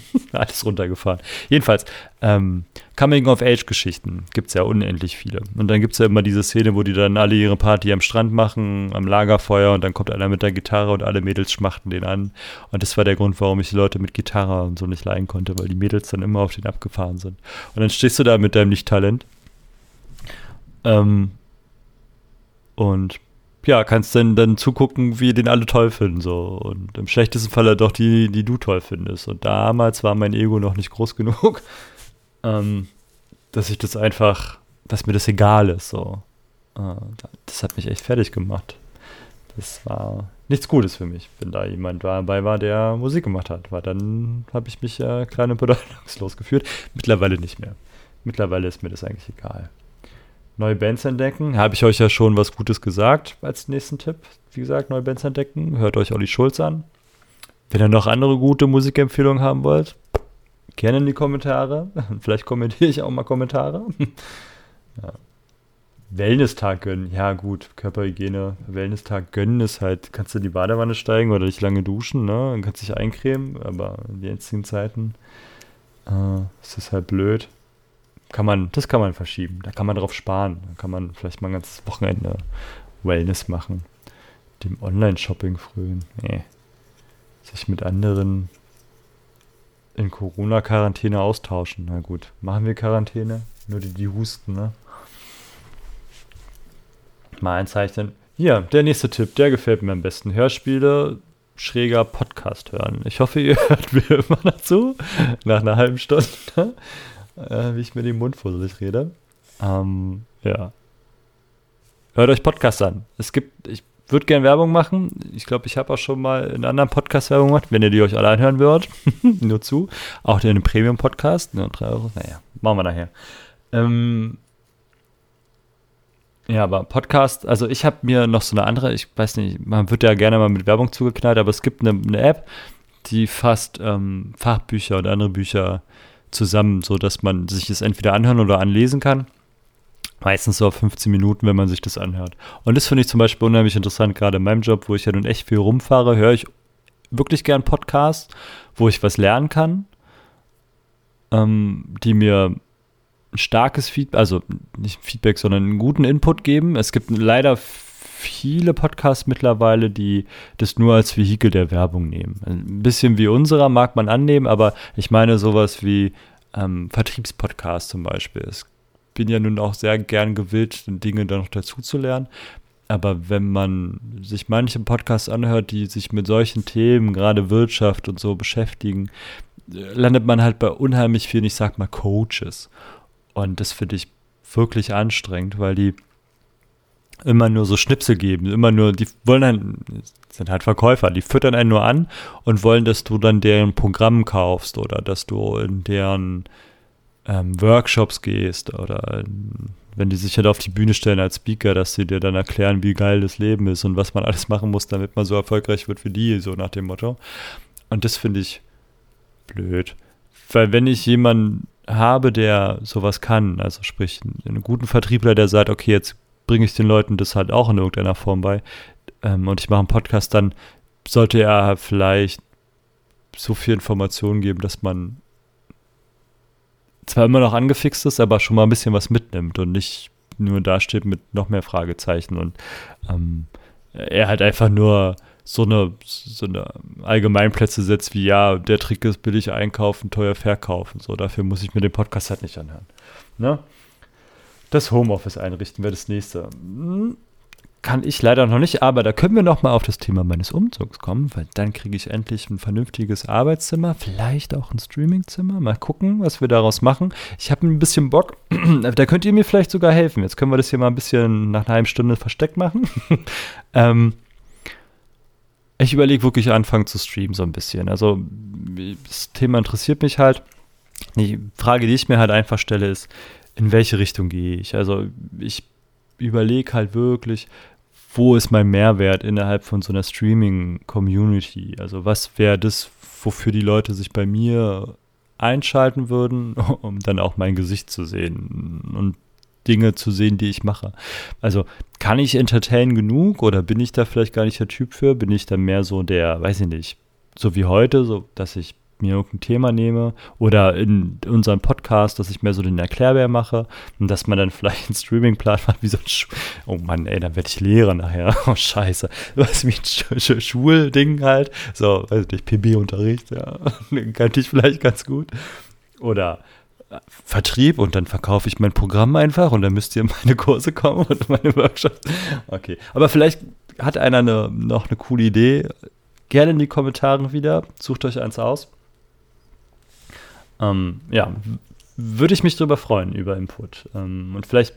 <laughs> Alles runtergefahren. Jedenfalls, ähm, Coming-of-Age-Geschichten gibt es ja unendlich viele. Und dann gibt es ja immer diese Szene, wo die dann alle ihre Party am Strand machen, am Lagerfeuer und dann kommt einer mit der Gitarre und alle Mädels schmachten den an. Und das war der Grund, warum ich die Leute mit Gitarre und so nicht leiden konnte, weil die Mädels dann immer auf den abgefahren sind. Und dann stehst du da mit deinem Nicht-Talent ähm, und ja, kannst dann, dann zugucken, wie den alle toll finden. So. Und im schlechtesten Falle doch die, die du toll findest. Und damals war mein Ego noch nicht groß genug, <laughs> ähm, dass ich das einfach, dass mir das egal ist. So. Äh, das hat mich echt fertig gemacht. Das war nichts Gutes für mich, wenn da jemand dabei war, der Musik gemacht hat. Weil dann habe ich mich äh, klein und bedeutungslos gefühlt. Mittlerweile nicht mehr. Mittlerweile ist mir das eigentlich egal neue Bands entdecken. Habe ich euch ja schon was Gutes gesagt als nächsten Tipp. Wie gesagt, neue Bands entdecken. Hört euch Olli Schulz an. Wenn ihr noch andere gute Musikempfehlungen haben wollt, gerne in die Kommentare. <laughs> Vielleicht kommentiere ich auch mal Kommentare. <laughs> ja. Wellness-Tag gönnen. Ja, gut, Körperhygiene. Wellness-Tag gönnen ist halt, kannst du in die Badewanne steigen oder nicht lange duschen, ne? Dann kannst du dich eincremen, aber in den jetzigen Zeiten äh, ist das halt blöd kann man, das kann man verschieben. Da kann man drauf sparen. Da kann man vielleicht mal ein ganzes Wochenende Wellness machen. Dem Online-Shopping frühen. Nee. sich mit anderen in Corona-Quarantäne austauschen. Na gut, machen wir Quarantäne? Nur die, die husten, ne? Mal einzeichnen. Hier, der nächste Tipp, der gefällt mir am besten. Hörspiele, schräger Podcast hören. Ich hoffe, ihr <laughs> hört mir immer dazu. Nach einer halben Stunde, äh, wie ich mir den Mund fusselig rede. Ähm, ja. Hört euch Podcasts an. Es gibt, ich würde gerne Werbung machen. Ich glaube, ich habe auch schon mal in anderen Podcasts Werbung gemacht, wenn ihr die euch alle anhören würdet. <laughs> Nur zu. Auch den Premium-Podcast. Nur 3 Euro. Naja, machen wir nachher. Ähm, ja, aber Podcast, also ich habe mir noch so eine andere, ich weiß nicht, man wird ja gerne mal mit Werbung zugeknallt, aber es gibt eine, eine App, die fasst ähm, Fachbücher und andere Bücher zusammen, sodass man sich es entweder anhören oder anlesen kann. Meistens so auf 15 Minuten, wenn man sich das anhört. Und das finde ich zum Beispiel unheimlich interessant, gerade in meinem Job, wo ich ja nun echt viel rumfahre, höre ich wirklich gern Podcasts, wo ich was lernen kann, ähm, die mir ein starkes Feedback, also nicht Feedback, sondern einen guten Input geben. Es gibt leider viele Podcasts mittlerweile, die das nur als Vehikel der Werbung nehmen. Ein bisschen wie unserer mag man annehmen, aber ich meine sowas wie ähm, Vertriebspodcast zum Beispiel. Ich bin ja nun auch sehr gern gewillt, Dinge da noch dazu zu lernen. Aber wenn man sich manche Podcasts anhört, die sich mit solchen Themen, gerade Wirtschaft und so beschäftigen, landet man halt bei unheimlich vielen, ich sag mal, Coaches. Und das finde ich wirklich anstrengend, weil die immer nur so Schnipsel geben, immer nur, die wollen dann, sind halt Verkäufer, die füttern einen nur an und wollen, dass du dann deren Programm kaufst oder dass du in deren ähm, Workshops gehst oder wenn die sich halt auf die Bühne stellen als Speaker, dass sie dir dann erklären, wie geil das Leben ist und was man alles machen muss, damit man so erfolgreich wird wie die, so nach dem Motto. Und das finde ich blöd. Weil wenn ich jemanden habe, der sowas kann, also sprich einen guten Vertriebler, der sagt, okay, jetzt bringe ich den Leuten das halt auch in irgendeiner Form bei ähm, und ich mache einen Podcast, dann sollte er vielleicht so viel Informationen geben, dass man zwar immer noch angefixt ist, aber schon mal ein bisschen was mitnimmt und nicht nur dasteht mit noch mehr Fragezeichen und ähm, er halt einfach nur so eine, so eine Allgemeinplätze setzt wie, ja, der Trick ist billig einkaufen, teuer verkaufen. So, dafür muss ich mir den Podcast halt nicht anhören. Ne? Das Homeoffice einrichten wäre das nächste. Hm, kann ich leider noch nicht, aber da können wir noch mal auf das Thema meines Umzugs kommen, weil dann kriege ich endlich ein vernünftiges Arbeitszimmer, vielleicht auch ein Streamingzimmer. Mal gucken, was wir daraus machen. Ich habe ein bisschen Bock. <clears throat> da könnt ihr mir vielleicht sogar helfen. Jetzt können wir das hier mal ein bisschen nach einer halben Stunde versteckt machen. <laughs> ähm, ich überlege wirklich anfangen zu streamen so ein bisschen. Also das Thema interessiert mich halt. Die Frage, die ich mir halt einfach stelle, ist, in welche Richtung gehe ich? Also ich überlege halt wirklich, wo ist mein Mehrwert innerhalb von so einer Streaming-Community? Also was wäre das, wofür die Leute sich bei mir einschalten würden, <laughs> um dann auch mein Gesicht zu sehen und Dinge zu sehen, die ich mache. Also kann ich entertain genug oder bin ich da vielleicht gar nicht der Typ für? Bin ich da mehr so der, weiß ich nicht, so wie heute, so dass ich mir irgendein Thema nehme oder in unserem Podcast, dass ich mehr so den Erklärbär mache und dass man dann vielleicht einen Streamingplan macht, wie so ein Schu Oh Mann, ey, dann werde ich Lehrer nachher. <laughs> Oh Scheiße. Was wie ein Sch Sch Schulding halt. So, weiß ich nicht, PB-Unterricht, ja. <laughs> Kannte ich vielleicht ganz gut. Oder Vertrieb und dann verkaufe ich mein Programm einfach und dann müsst ihr in meine Kurse kommen <laughs> und meine Workshops. Okay, aber vielleicht hat einer eine, noch eine coole Idee. Gerne in die Kommentare wieder. Sucht euch eins aus. Ähm, ja, würde ich mich darüber freuen, über Input. Ähm, und vielleicht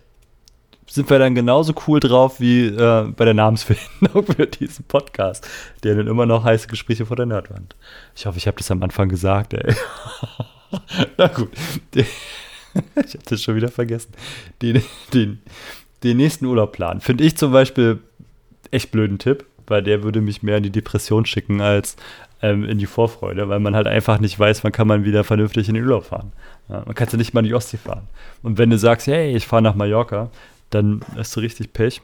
sind wir dann genauso cool drauf wie äh, bei der Namensfindung <laughs> für diesen Podcast, der dann immer noch heiße Gespräche vor der Nerdwand. Ich hoffe, ich habe das am Anfang gesagt, ey. <laughs> Na gut. <laughs> ich habe das schon wieder vergessen. Den, den, den nächsten Urlaubplan finde ich zum Beispiel echt blöden Tipp, weil der würde mich mehr in die Depression schicken als ähm, in die Vorfreude, weil man halt einfach nicht weiß, wann kann man wieder vernünftig in den Urlaub fahren. Ja, man kann ja nicht mal in die Ostsee fahren. Und wenn du sagst, hey, ich fahre nach Mallorca, dann hast du richtig Pech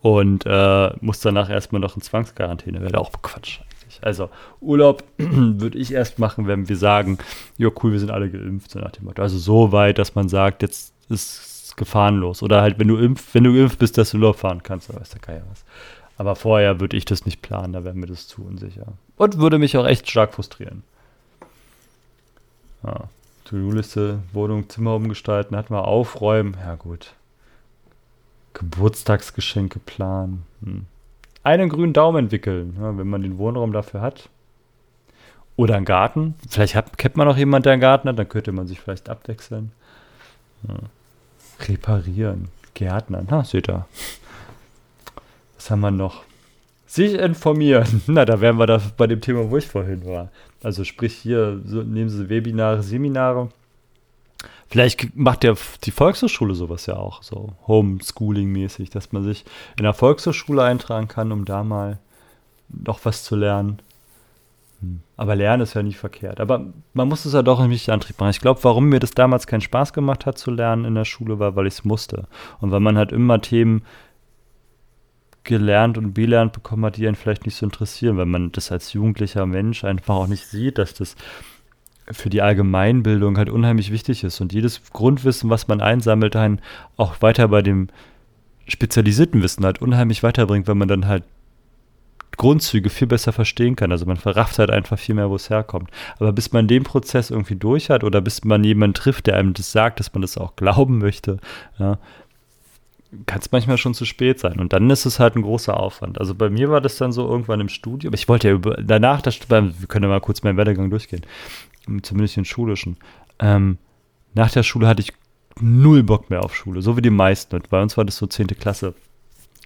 und äh, musst danach erstmal noch in Zwangsquarantäne. Wäre auch Quatsch. Also Urlaub <clears throat> würde ich erst machen, wenn wir sagen, ja cool, wir sind alle geimpft, so nach dem Motto. Also so weit, dass man sagt, jetzt ist gefahrenlos. Oder halt, wenn du impf, wenn du geimpft bist, dass du Urlaub fahren kannst, oder weiß der Geier was. Aber vorher würde ich das nicht planen, da wäre mir das zu unsicher. Und würde mich auch echt stark frustrieren. Ja. To-Do-Liste, Wohnung, Zimmer umgestalten, hatten wir aufräumen. Ja, gut. Geburtstagsgeschenke planen. Hm. Einen grünen Daumen entwickeln, ja, wenn man den Wohnraum dafür hat. Oder einen Garten. Vielleicht hat, kennt man noch jemanden, der einen Garten hat, dann könnte man sich vielleicht abwechseln. Ja. Reparieren. Gärtnern. Na, seht ihr. Was haben wir noch? Sich informieren. <laughs> Na, da wären wir da bei dem Thema, wo ich vorhin war. Also sprich hier, so, nehmen Sie Webinare, Seminare. Vielleicht macht ja die Volkshochschule sowas ja auch, so Homeschooling-mäßig, dass man sich in der Volkshochschule eintragen kann, um da mal noch was zu lernen. Hm. Aber Lernen ist ja nicht verkehrt. Aber man muss es ja doch nicht Antrieb machen. Ich glaube, warum mir das damals keinen Spaß gemacht hat zu lernen in der Schule, war, weil ich es musste. Und weil man halt immer Themen gelernt und belernt bekommen hat, die einen vielleicht nicht so interessieren, weil man das als jugendlicher Mensch einfach auch nicht sieht, dass das für die Allgemeinbildung halt unheimlich wichtig ist und jedes Grundwissen, was man einsammelt, einen auch weiter bei dem spezialisierten Wissen halt unheimlich weiterbringt, weil man dann halt Grundzüge viel besser verstehen kann. Also man verrafft halt einfach viel mehr, wo es herkommt. Aber bis man den Prozess irgendwie durch hat oder bis man jemanden trifft, der einem das sagt, dass man das auch glauben möchte, ja, kann es manchmal schon zu spät sein. Und dann ist es halt ein großer Aufwand. Also bei mir war das dann so irgendwann im Studium. Ich wollte ja über, danach, das, wir können ja mal kurz meinen Werdegang durchgehen. Zumindest den schulischen. Ähm, nach der Schule hatte ich null Bock mehr auf Schule, so wie die meisten. Und bei uns war das so 10. Klasse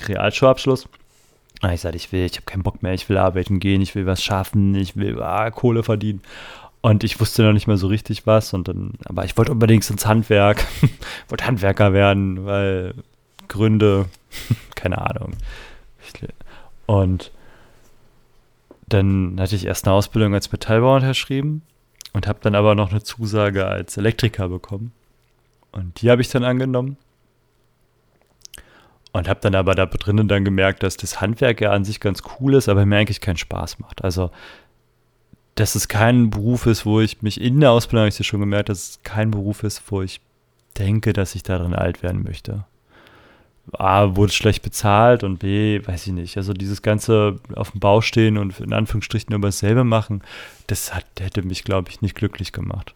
Realschulabschluss. Und ich sagte, ich will, ich habe keinen Bock mehr, ich will arbeiten gehen, ich will was schaffen, ich will ah, Kohle verdienen. Und ich wusste noch nicht mehr so richtig was. Und dann, aber ich wollte unbedingt ins Handwerk, <laughs> wollte Handwerker werden, weil Gründe, <laughs> keine Ahnung. Und dann hatte ich erst eine Ausbildung als Metallbauer unterschrieben und habe dann aber noch eine Zusage als Elektriker bekommen. Und die habe ich dann angenommen. Und habe dann aber da drinnen dann gemerkt, dass das Handwerk ja an sich ganz cool ist, aber mir eigentlich keinen Spaß macht. Also, dass es kein Beruf ist, wo ich mich in der Ausbildung, habe ich ja schon gemerkt, dass es kein Beruf ist, wo ich denke, dass ich darin alt werden möchte. A, wurde schlecht bezahlt und B, weiß ich nicht. Also dieses ganze auf dem Bau stehen und in Anführungsstrichen über dasselbe machen, das hat, hätte mich, glaube ich, nicht glücklich gemacht.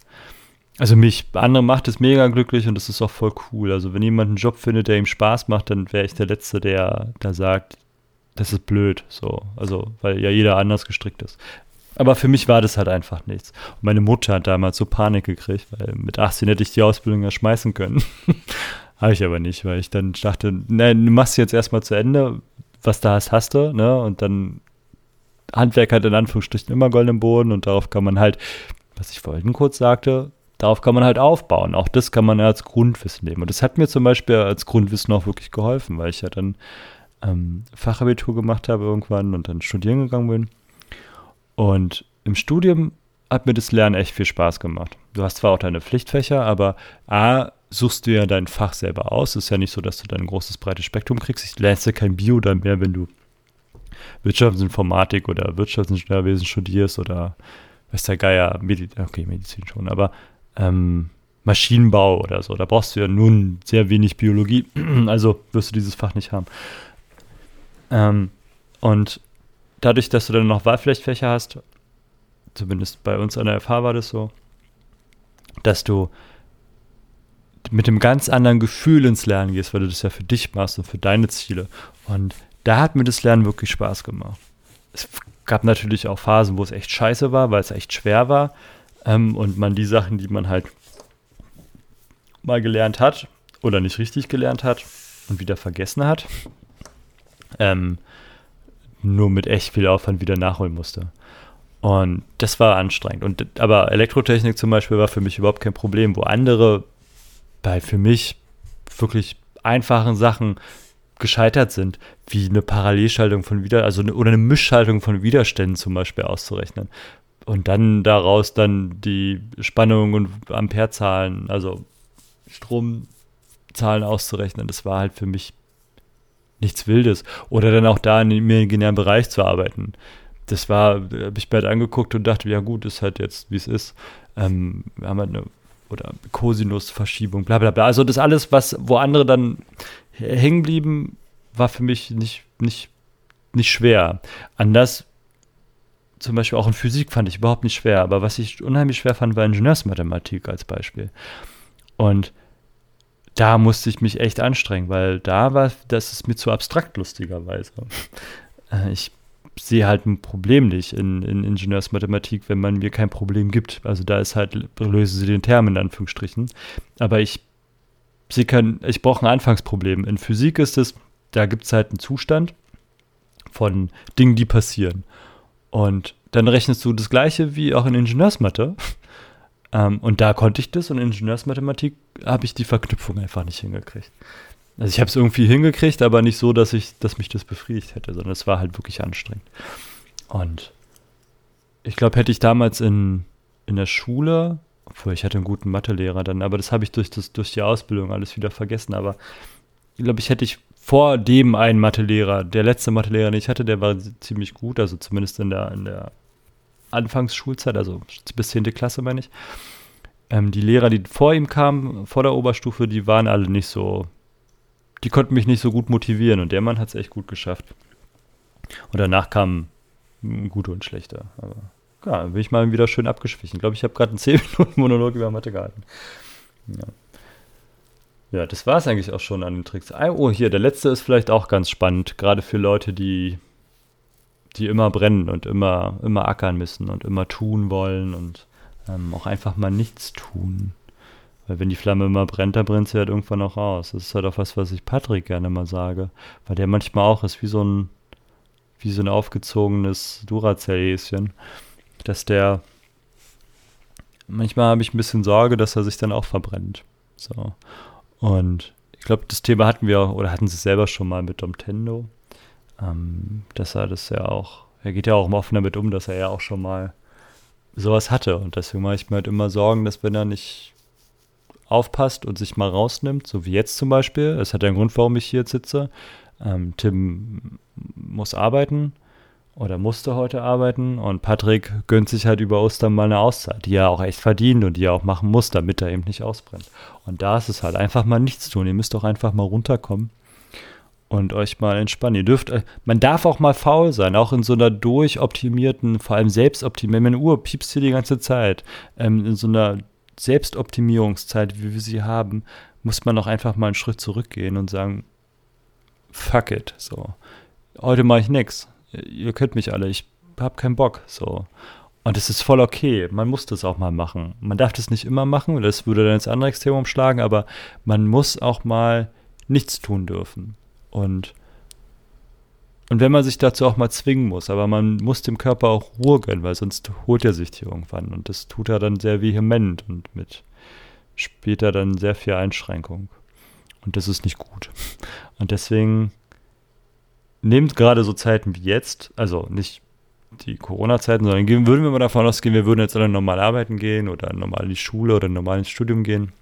Also mich, andere macht es mega glücklich und das ist auch voll cool. Also wenn jemand einen Job findet, der ihm Spaß macht, dann wäre ich der Letzte, der da sagt, das ist blöd, so. Also, weil ja jeder anders gestrickt ist. Aber für mich war das halt einfach nichts. Und meine Mutter hat damals so Panik gekriegt, weil mit 18 hätte ich die Ausbildung ja schmeißen können. <laughs> Habe ich aber nicht, weil ich dann dachte, ne, du machst jetzt erstmal zu Ende, was da hast, hast du, ne? Und dann Handwerk hat in Anführungsstrichen immer goldenen Boden und darauf kann man halt, was ich vorhin kurz sagte, darauf kann man halt aufbauen. Auch das kann man als Grundwissen nehmen. Und das hat mir zum Beispiel als Grundwissen auch wirklich geholfen, weil ich ja dann ähm, Fachabitur gemacht habe irgendwann und dann studieren gegangen bin. Und im Studium hat mir das Lernen echt viel Spaß gemacht. Du hast zwar auch deine Pflichtfächer, aber A, suchst du ja dein Fach selber aus. Es ist ja nicht so, dass du dann ein großes, breites Spektrum kriegst. Ich lernst ja kein Bio dann mehr, wenn du Wirtschaftsinformatik oder Wirtschaftsingenieurwesen studierst oder weiß der Geier, Medi okay, Medizin schon, aber ähm, Maschinenbau oder so. Da brauchst du ja nun sehr wenig Biologie, <clears throat> also wirst du dieses Fach nicht haben. Ähm, und dadurch, dass du dann noch Wahlpflichtfächer hast, zumindest bei uns an der FH war das so, dass du mit einem ganz anderen Gefühl ins Lernen gehst, weil du das ja für dich machst und für deine Ziele. Und da hat mir das Lernen wirklich Spaß gemacht. Es gab natürlich auch Phasen, wo es echt scheiße war, weil es echt schwer war. Ähm, und man die Sachen, die man halt mal gelernt hat oder nicht richtig gelernt hat und wieder vergessen hat, ähm, nur mit echt viel Aufwand wieder nachholen musste. Und das war anstrengend. Und, aber Elektrotechnik zum Beispiel war für mich überhaupt kein Problem, wo andere bei für mich wirklich einfachen Sachen gescheitert sind, wie eine Parallelschaltung von wieder, also eine, oder eine Mischschaltung von Widerständen zum Beispiel auszurechnen. Und dann daraus dann die Spannung und Amperezahlen, also Stromzahlen auszurechnen, das war halt für mich nichts Wildes. Oder dann auch da in dem imaginären Bereich zu arbeiten. Das war, habe ich mir halt angeguckt und dachte, ja gut, ist halt jetzt, wie es ist. Ähm, wir haben halt eine oder Kosinusverschiebung, bla bla bla. Also das alles, was, wo andere dann hängen blieben, war für mich nicht, nicht, nicht schwer. Anders zum Beispiel auch in Physik fand ich überhaupt nicht schwer, aber was ich unheimlich schwer fand, war Ingenieursmathematik als Beispiel. Und da musste ich mich echt anstrengen, weil da war, das ist mir zu abstrakt, lustigerweise. Äh, ich sehe halt ein Problem nicht in, in Ingenieursmathematik, wenn man mir kein Problem gibt. Also da ist halt, lösen sie den Term in Anführungsstrichen. Aber ich sie können, ich brauche ein Anfangsproblem. In Physik ist es, da gibt es halt einen Zustand von Dingen, die passieren. Und dann rechnest du das gleiche wie auch in Ingenieursmathe. Ähm, und da konnte ich das und in Ingenieursmathematik habe ich die Verknüpfung einfach nicht hingekriegt. Also ich habe es irgendwie hingekriegt, aber nicht so, dass ich, dass mich das befriedigt hätte, sondern es war halt wirklich anstrengend. Und ich glaube, hätte ich damals in, in der Schule, obwohl ich hatte einen guten Mathelehrer dann, aber das habe ich durch, das, durch die Ausbildung alles wieder vergessen, aber ich glaube, ich hätte ich vor dem einen Mathelehrer, der letzte Mathelehrer, den ich hatte, der war ziemlich gut, also zumindest in der, in der Anfangsschulzeit, also bis 10. Klasse meine ich. Ähm, die Lehrer, die vor ihm kamen, vor der Oberstufe, die waren alle nicht so, die konnten mich nicht so gut motivieren und der Mann hat es echt gut geschafft. Und danach kamen gute und schlechte. Aber ja, bin ich mal wieder schön abgeschwichen. Ich glaube, ich habe gerade einen <laughs> 10 Minuten Monolog über Mathe gehalten. Ja. Ja, das war es eigentlich auch schon an den Tricks. Oh, hier, der letzte ist vielleicht auch ganz spannend, gerade für Leute, die die immer brennen und immer, immer ackern müssen und immer tun wollen und ähm, auch einfach mal nichts tun. Weil wenn die Flamme immer brennt, dann brennt sie halt irgendwann auch aus. Das ist halt auch was, was ich Patrick gerne mal sage. Weil der manchmal auch ist wie so ein, wie so ein aufgezogenes Duracell-Häschen. Dass der, manchmal habe ich ein bisschen Sorge, dass er sich dann auch verbrennt. So. Und ich glaube, das Thema hatten wir, oder hatten sie selber schon mal mit Domtendo ähm, dass er das ja auch, er geht ja auch offen damit um, dass er ja auch schon mal sowas hatte. Und deswegen mache ich mir halt immer Sorgen, dass wenn er nicht aufpasst und sich mal rausnimmt, so wie jetzt zum Beispiel, es hat ja einen Grund, warum ich hier sitze. Ähm, Tim muss arbeiten oder musste heute arbeiten und Patrick gönnt sich halt über Ostern mal eine Auszeit, die er auch echt verdient und die er auch machen muss, damit er eben nicht ausbrennt. Und da ist es halt einfach mal nichts tun. Ihr müsst doch einfach mal runterkommen und euch mal entspannen. Ihr dürft, äh, man darf auch mal faul sein, auch in so einer durchoptimierten, vor allem selbstoptimierten, Uhr piepst hier die ganze Zeit, ähm, in so einer Selbstoptimierungszeit, wie wir sie haben, muss man auch einfach mal einen Schritt zurückgehen und sagen, fuck it, so. Heute mache ich nichts. Ihr könnt mich alle, ich habe keinen Bock, so. Und es ist voll okay. Man muss das auch mal machen. Man darf das nicht immer machen, das würde dann ins andere Extrem umschlagen, aber man muss auch mal nichts tun dürfen. Und, und wenn man sich dazu auch mal zwingen muss, aber man muss dem Körper auch Ruhe gönnen, weil sonst holt er sich die irgendwann. Und das tut er dann sehr vehement und mit später dann sehr viel Einschränkung. Und das ist nicht gut. Und deswegen nehmt gerade so Zeiten wie jetzt, also nicht die Corona-Zeiten, sondern gehen, würden wir mal davon ausgehen, wir würden jetzt alle normal arbeiten gehen oder normal in die Schule oder normal ins Studium gehen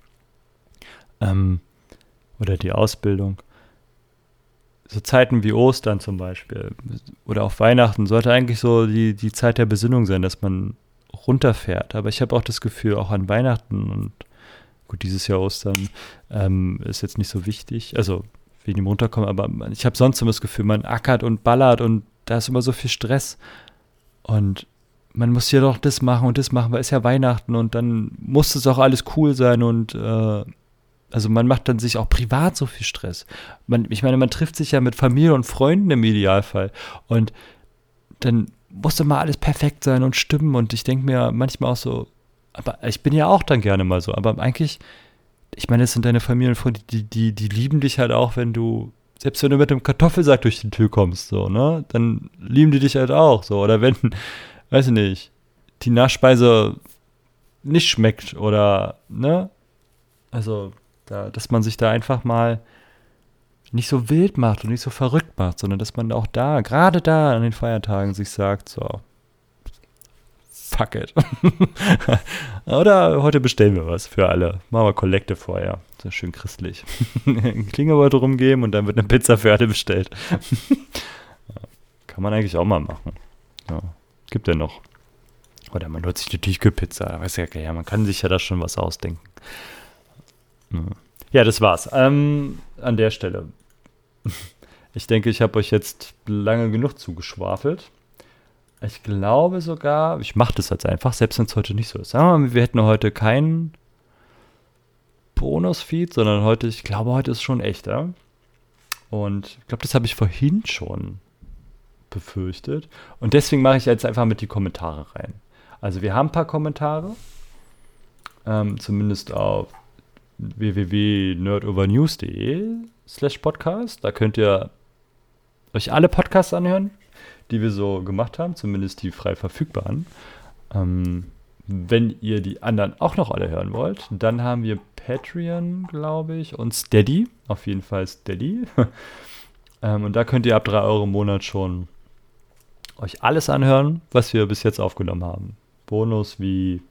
ähm, oder die Ausbildung, so Zeiten wie Ostern zum Beispiel oder auch Weihnachten sollte eigentlich so die, die Zeit der Besinnung sein, dass man runterfährt. Aber ich habe auch das Gefühl, auch an Weihnachten und gut, dieses Jahr Ostern ähm, ist jetzt nicht so wichtig, also wegen dem Runterkommen, aber ich habe sonst immer das Gefühl, man ackert und ballert und da ist immer so viel Stress und man muss hier doch das machen und das machen, weil es ja Weihnachten und dann muss es auch alles cool sein und äh, also man macht dann sich auch privat so viel Stress. Man, ich meine, man trifft sich ja mit Familie und Freunden im Idealfall. Und dann muss immer alles perfekt sein und stimmen. Und ich denke mir manchmal auch so, aber ich bin ja auch dann gerne mal so. Aber eigentlich, ich meine, es sind deine Familie und Freunde, die, die, die lieben dich halt auch, wenn du, selbst wenn du mit einem Kartoffelsack durch die Tür kommst, so, ne? Dann lieben die dich halt auch, so. Oder wenn, <laughs> weiß ich nicht, die Nachspeise nicht schmeckt oder, ne? Also, da, dass man sich da einfach mal nicht so wild macht und nicht so verrückt macht, sondern dass man auch da, gerade da an den Feiertagen sich sagt, so, fuck it. <laughs> Oder heute bestellen wir was für alle. Machen wir Kollekte vorher. So schön christlich. <laughs> Klingelbeutel rumgeben und dann wird eine Pizza für alle bestellt. <laughs> Kann man eigentlich auch mal machen. Ja. Gibt ja noch. Oder man holt sich eine Tiefkühlpizza. Weiß ja, ja, man kann sich ja da schon was ausdenken. Ja, das war's. Ähm, an der Stelle. Ich denke, ich habe euch jetzt lange genug zugeschwafelt. Ich glaube sogar, ich mache das jetzt einfach, selbst wenn es heute nicht so ist. Sagen wir mal, wir hätten heute keinen Bonus-Feed, sondern heute, ich glaube, heute ist schon echter. Und ich glaube, das habe ich vorhin schon befürchtet. Und deswegen mache ich jetzt einfach mit die Kommentare rein. Also wir haben ein paar Kommentare, ähm, zumindest auf www.nerdovernews.de slash podcast. Da könnt ihr euch alle Podcasts anhören, die wir so gemacht haben, zumindest die frei verfügbaren. Ähm, wenn ihr die anderen auch noch alle hören wollt, dann haben wir Patreon, glaube ich, und Steady. Auf jeden Fall Steady. <laughs> ähm, und da könnt ihr ab 3 Euro im Monat schon euch alles anhören, was wir bis jetzt aufgenommen haben. Bonus wie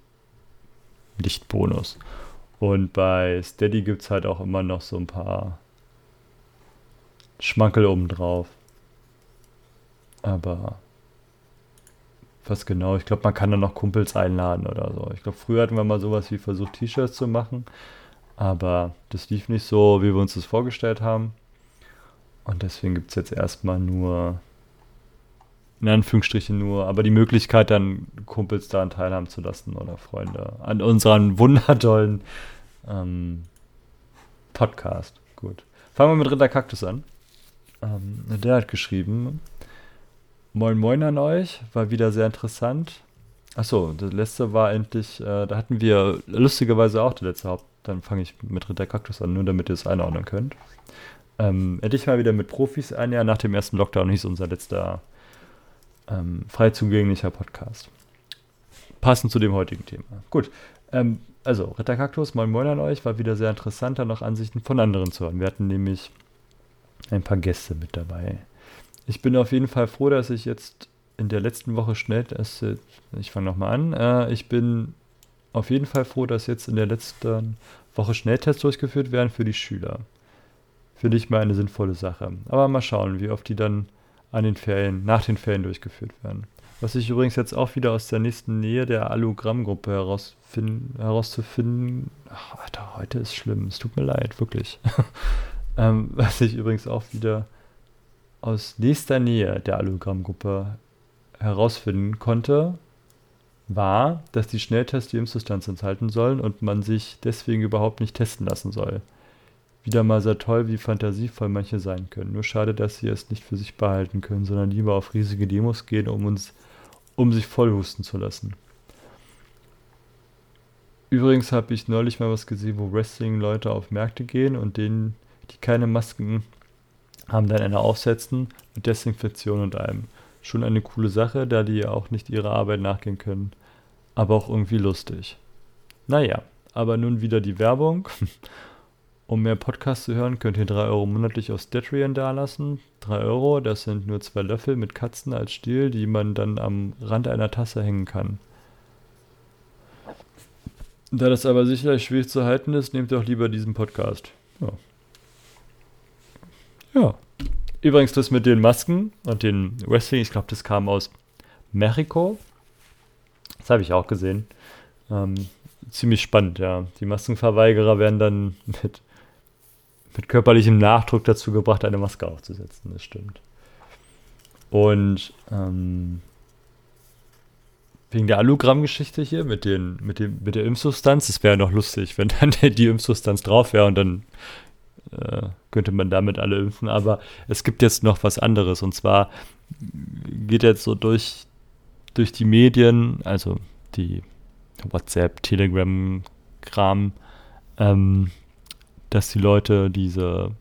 Lichtbonus. Und bei Steady gibt es halt auch immer noch so ein paar Schmankel obendrauf. Aber was genau? Ich glaube, man kann dann noch Kumpels einladen oder so. Ich glaube, früher hatten wir mal sowas wie versucht, T-Shirts zu machen. Aber das lief nicht so, wie wir uns das vorgestellt haben. Und deswegen gibt es jetzt erstmal nur, in Anführungsstrichen nur, aber die Möglichkeit, dann Kumpels daran teilhaben zu lassen oder Freunde an unseren wundertollen ähm, Podcast. Gut. Fangen wir mit Ritter Kaktus an. Ähm, der hat geschrieben, Moin Moin an euch, war wieder sehr interessant. Achso, das letzte war endlich, äh, da hatten wir lustigerweise auch die letzte Haupt. Dann fange ich mit Ritter Kaktus an, nur damit ihr es einordnen könnt. Ähm, endlich mal wieder mit Profis ein Jahr nach dem ersten Lockdown hieß unser letzter ähm, frei zugänglicher Podcast. Passend zu dem heutigen Thema. Gut, ähm, also Ritter Kaktus, moin moin an euch, war wieder sehr interessant, da noch Ansichten von anderen zu hören. Wir hatten nämlich ein paar Gäste mit dabei. Ich bin auf jeden Fall froh, dass ich jetzt in der letzten Woche schnell, ich fange nochmal an, äh, ich bin auf jeden Fall froh, dass jetzt in der letzten Woche Schnelltests durchgeführt werden für die Schüler. Finde ich mal eine sinnvolle Sache. Aber mal schauen, wie oft die dann an den Ferien, nach den Ferien durchgeführt werden. Was ich übrigens jetzt auch wieder aus der nächsten Nähe der Allogramm-Gruppe herauszufinden. Ach, Alter, heute ist schlimm. Es tut mir leid, wirklich. <laughs> ähm, was ich übrigens auch wieder aus nächster Nähe der Allogrammgruppe herausfinden konnte, war, dass die Schnelltests die Impfsubstanz enthalten sollen und man sich deswegen überhaupt nicht testen lassen soll. Wieder mal sehr toll, wie fantasievoll manche sein können. Nur schade, dass sie es nicht für sich behalten können, sondern lieber auf riesige Demos gehen, um uns, um sich vollhusten zu lassen. Übrigens habe ich neulich mal was gesehen, wo Wrestling-Leute auf Märkte gehen und denen, die keine Masken haben dann eine aufsetzen mit Desinfektion und allem. Schon eine coole Sache, da die ja auch nicht ihrer Arbeit nachgehen können. Aber auch irgendwie lustig. Naja, aber nun wieder die Werbung. <laughs> Um mehr Podcasts zu hören, könnt ihr 3 Euro monatlich auf Statrian dalassen. 3 Euro, das sind nur zwei Löffel mit Katzen als Stiel, die man dann am Rand einer Tasse hängen kann. Da das aber sicherlich schwierig zu halten ist, nehmt auch lieber diesen Podcast. Ja. Ja. Übrigens, das mit den Masken und den Wrestling, ich glaube, das kam aus Mexiko. Das habe ich auch gesehen. Ähm, ziemlich spannend, ja. Die Maskenverweigerer werden dann <laughs> mit, mit körperlichem Nachdruck dazu gebracht, eine Maske aufzusetzen. Das stimmt. Und ähm, wegen der Alugramm-Geschichte hier mit, den, mit, dem, mit der Impfsubstanz, es wäre noch lustig, wenn dann <laughs> die Impfsubstanz drauf wäre und dann äh, könnte man damit alle impfen. Aber es gibt jetzt noch was anderes. Und zwar geht jetzt so durch, durch die Medien, also die WhatsApp, Telegram-Kram, ähm, dass die Leute diese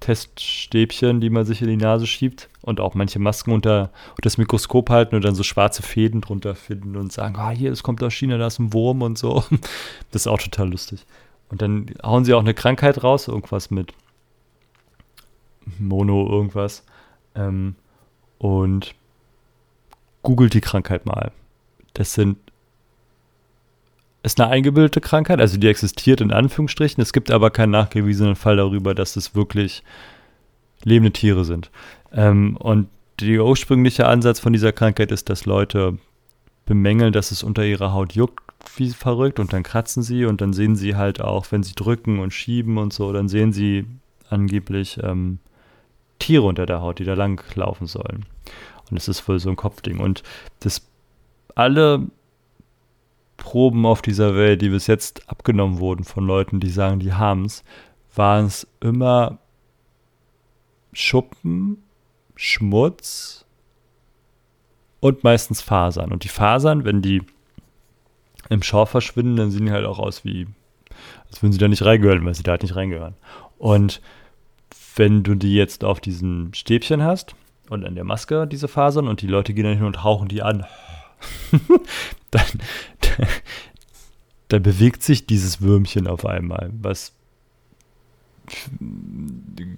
Teststäbchen, die man sich in die Nase schiebt und auch manche Masken unter, unter das Mikroskop halten und dann so schwarze Fäden drunter finden und sagen, ah, hier, das kommt aus China, da ist ein Wurm und so. <laughs> Das ist auch total lustig. Und dann hauen sie auch eine Krankheit raus, irgendwas mit Mono, irgendwas. Ähm, und googelt die Krankheit mal. Das sind ist eine eingebildete Krankheit, also die existiert in Anführungsstrichen. Es gibt aber keinen nachgewiesenen Fall darüber, dass es wirklich lebende Tiere sind. Ähm, und der ursprüngliche Ansatz von dieser Krankheit ist, dass Leute bemängeln, dass es unter ihrer Haut juckt wie verrückt und dann kratzen sie und dann sehen sie halt auch, wenn sie drücken und schieben und so, dann sehen sie angeblich ähm, Tiere unter der Haut, die da lang laufen sollen. Und es ist wohl so ein Kopfding. Und das alle Proben auf dieser Welt, die bis jetzt abgenommen wurden von Leuten, die sagen, die haben es, waren es immer Schuppen, Schmutz und meistens Fasern. Und die Fasern, wenn die im Schor verschwinden, dann sehen die halt auch aus wie, als würden sie da nicht reingehören, weil sie da halt nicht reingehören. Und wenn du die jetzt auf diesen Stäbchen hast und an der Maske diese Fasern und die Leute gehen dann hin und hauchen die an, <laughs> dann, dann bewegt sich dieses Würmchen auf einmal, was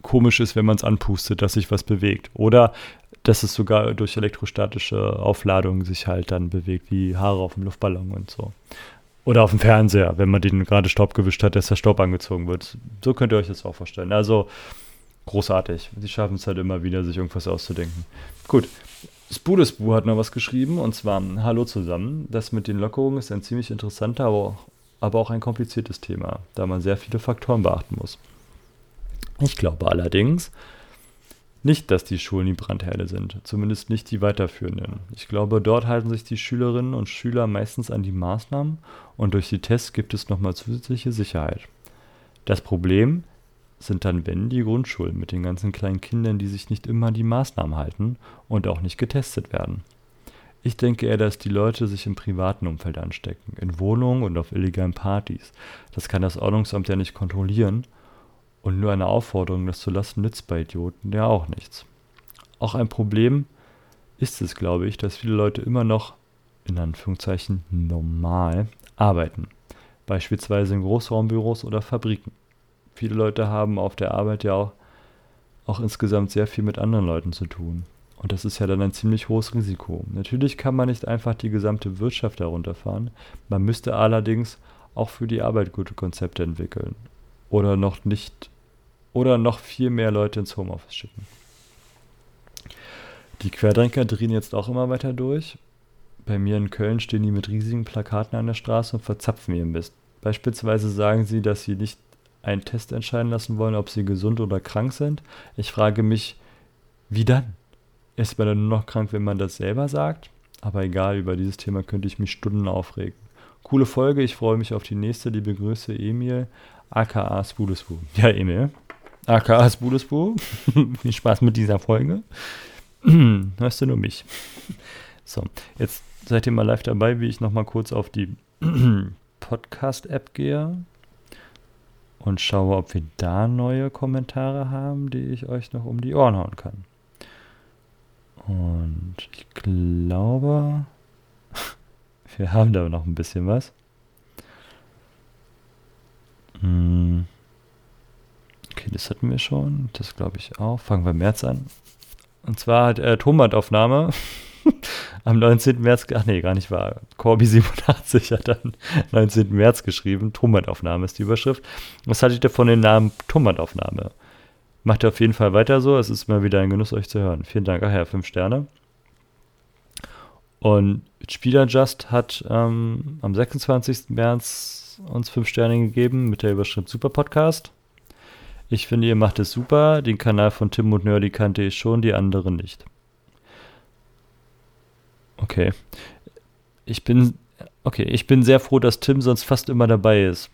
komisch ist, wenn man es anpustet, dass sich was bewegt. Oder dass es sogar durch elektrostatische Aufladung sich halt dann bewegt, wie Haare auf dem Luftballon und so. Oder auf dem Fernseher, wenn man den gerade Staub gewischt hat, dass der Staub angezogen wird. So könnt ihr euch das auch vorstellen. Also großartig. Sie schaffen es halt immer wieder, sich irgendwas auszudenken. Gut. Spudesbu hat noch was geschrieben und zwar: Hallo zusammen. Das mit den Lockerungen ist ein ziemlich interessanter, aber auch, aber auch ein kompliziertes Thema, da man sehr viele Faktoren beachten muss. Ich glaube allerdings nicht, dass die Schulen die Brandherde sind, zumindest nicht die weiterführenden. Ich glaube, dort halten sich die Schülerinnen und Schüler meistens an die Maßnahmen und durch die Tests gibt es nochmal zusätzliche Sicherheit. Das Problem sind dann, wenn die Grundschulen mit den ganzen kleinen Kindern, die sich nicht immer an die Maßnahmen halten und auch nicht getestet werden. Ich denke eher, dass die Leute sich im privaten Umfeld anstecken, in Wohnungen und auf illegalen Partys. Das kann das Ordnungsamt ja nicht kontrollieren und nur eine Aufforderung, das zu lassen, nützt bei Idioten ja auch nichts. Auch ein Problem ist es, glaube ich, dass viele Leute immer noch, in Anführungszeichen, normal arbeiten. Beispielsweise in Großraumbüros oder Fabriken. Viele Leute haben auf der Arbeit ja auch, auch insgesamt sehr viel mit anderen Leuten zu tun. Und das ist ja dann ein ziemlich hohes Risiko. Natürlich kann man nicht einfach die gesamte Wirtschaft herunterfahren. Man müsste allerdings auch für die Arbeit gute Konzepte entwickeln. Oder noch nicht oder noch viel mehr Leute ins Homeoffice schicken. Die Querdenker drehen jetzt auch immer weiter durch. Bei mir in Köln stehen die mit riesigen Plakaten an der Straße und verzapfen ihren Mist. Beispielsweise sagen sie, dass sie nicht einen Test entscheiden lassen wollen, ob sie gesund oder krank sind. Ich frage mich, wie dann? Ist man dann nur noch krank, wenn man das selber sagt? Aber egal, über dieses Thema könnte ich mich Stunden aufregen. Coole Folge, ich freue mich auf die nächste. Liebe Grüße, Emil, aka Spudesbu. Ja, Emil, aka Spudesbu. <laughs> Viel Spaß mit dieser Folge. <clears throat> Hörst du nur mich. <laughs> So, jetzt seid ihr mal live dabei, wie ich nochmal kurz auf die <clears throat> Podcast-App gehe und schaue, ob wir da neue Kommentare haben, die ich euch noch um die Ohren hauen kann. Und ich glaube, <laughs> wir haben da noch ein bisschen was. Hm. Okay, das hatten wir schon. Das glaube ich auch. Fangen wir im März an. Und zwar hat äh, Tomat-Aufnahme <laughs> <laughs> am 19. März, ach nee, gar nicht wahr. Corby87 hat dann <laughs> 19. März geschrieben. Tomataufnahme ist die Überschrift. Was haltet ihr von dem Namen Tomataufnahme? Macht ihr auf jeden Fall weiter so. Es ist mal wieder ein Genuss, euch zu hören. Vielen Dank. Ach ja, 5 Sterne. Und Spieler Just hat ähm, am 26. März uns 5 Sterne gegeben mit der Überschrift Super Podcast. Ich finde, ihr macht es super. Den Kanal von Tim und Nerdy kannte ich schon, die anderen nicht. Okay. Ich bin. Okay, ich bin sehr froh, dass Tim sonst fast immer dabei ist.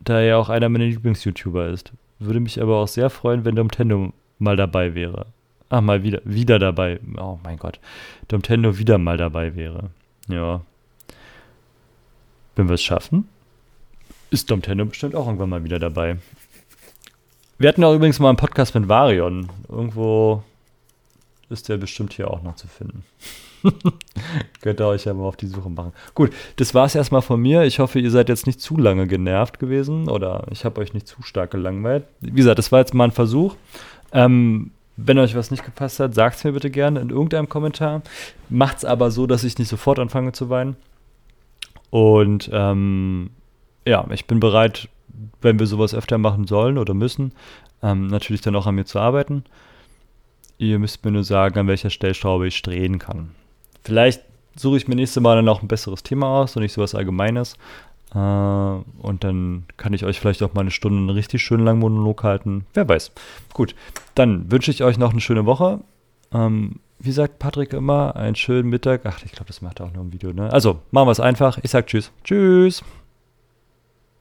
Da er auch einer meiner Lieblings-YouTuber ist. Würde mich aber auch sehr freuen, wenn Domtendo mal dabei wäre. Ach, mal wieder, wieder dabei. Oh mein Gott. Domtendo wieder mal dabei wäre. Ja. Wenn wir es schaffen, ist Domtendo bestimmt auch irgendwann mal wieder dabei. Wir hatten auch übrigens mal einen Podcast mit Varion. Irgendwo ist der bestimmt hier auch noch zu finden. <laughs> Könnt ihr euch ja mal auf die Suche machen. Gut, das war es erstmal von mir. Ich hoffe, ihr seid jetzt nicht zu lange genervt gewesen oder ich habe euch nicht zu stark gelangweilt. Wie gesagt, das war jetzt mal ein Versuch. Ähm, wenn euch was nicht gepasst hat, sagt es mir bitte gerne in irgendeinem Kommentar. Macht es aber so, dass ich nicht sofort anfange zu weinen. Und ähm, ja, ich bin bereit, wenn wir sowas öfter machen sollen oder müssen, ähm, natürlich dann auch an mir zu arbeiten. Ihr müsst mir nur sagen, an welcher Stellschraube ich drehen kann. Vielleicht suche ich mir nächste Mal dann auch ein besseres Thema aus und nicht sowas Allgemeines. Äh, und dann kann ich euch vielleicht auch mal eine Stunde einen richtig schönen langen Monolog halten. Wer weiß. Gut, dann wünsche ich euch noch eine schöne Woche. Ähm, wie sagt Patrick immer, einen schönen Mittag. Ach, ich glaube, das macht er auch nur ein Video, ne? Also, machen wir es einfach. Ich sag Tschüss. Tschüss.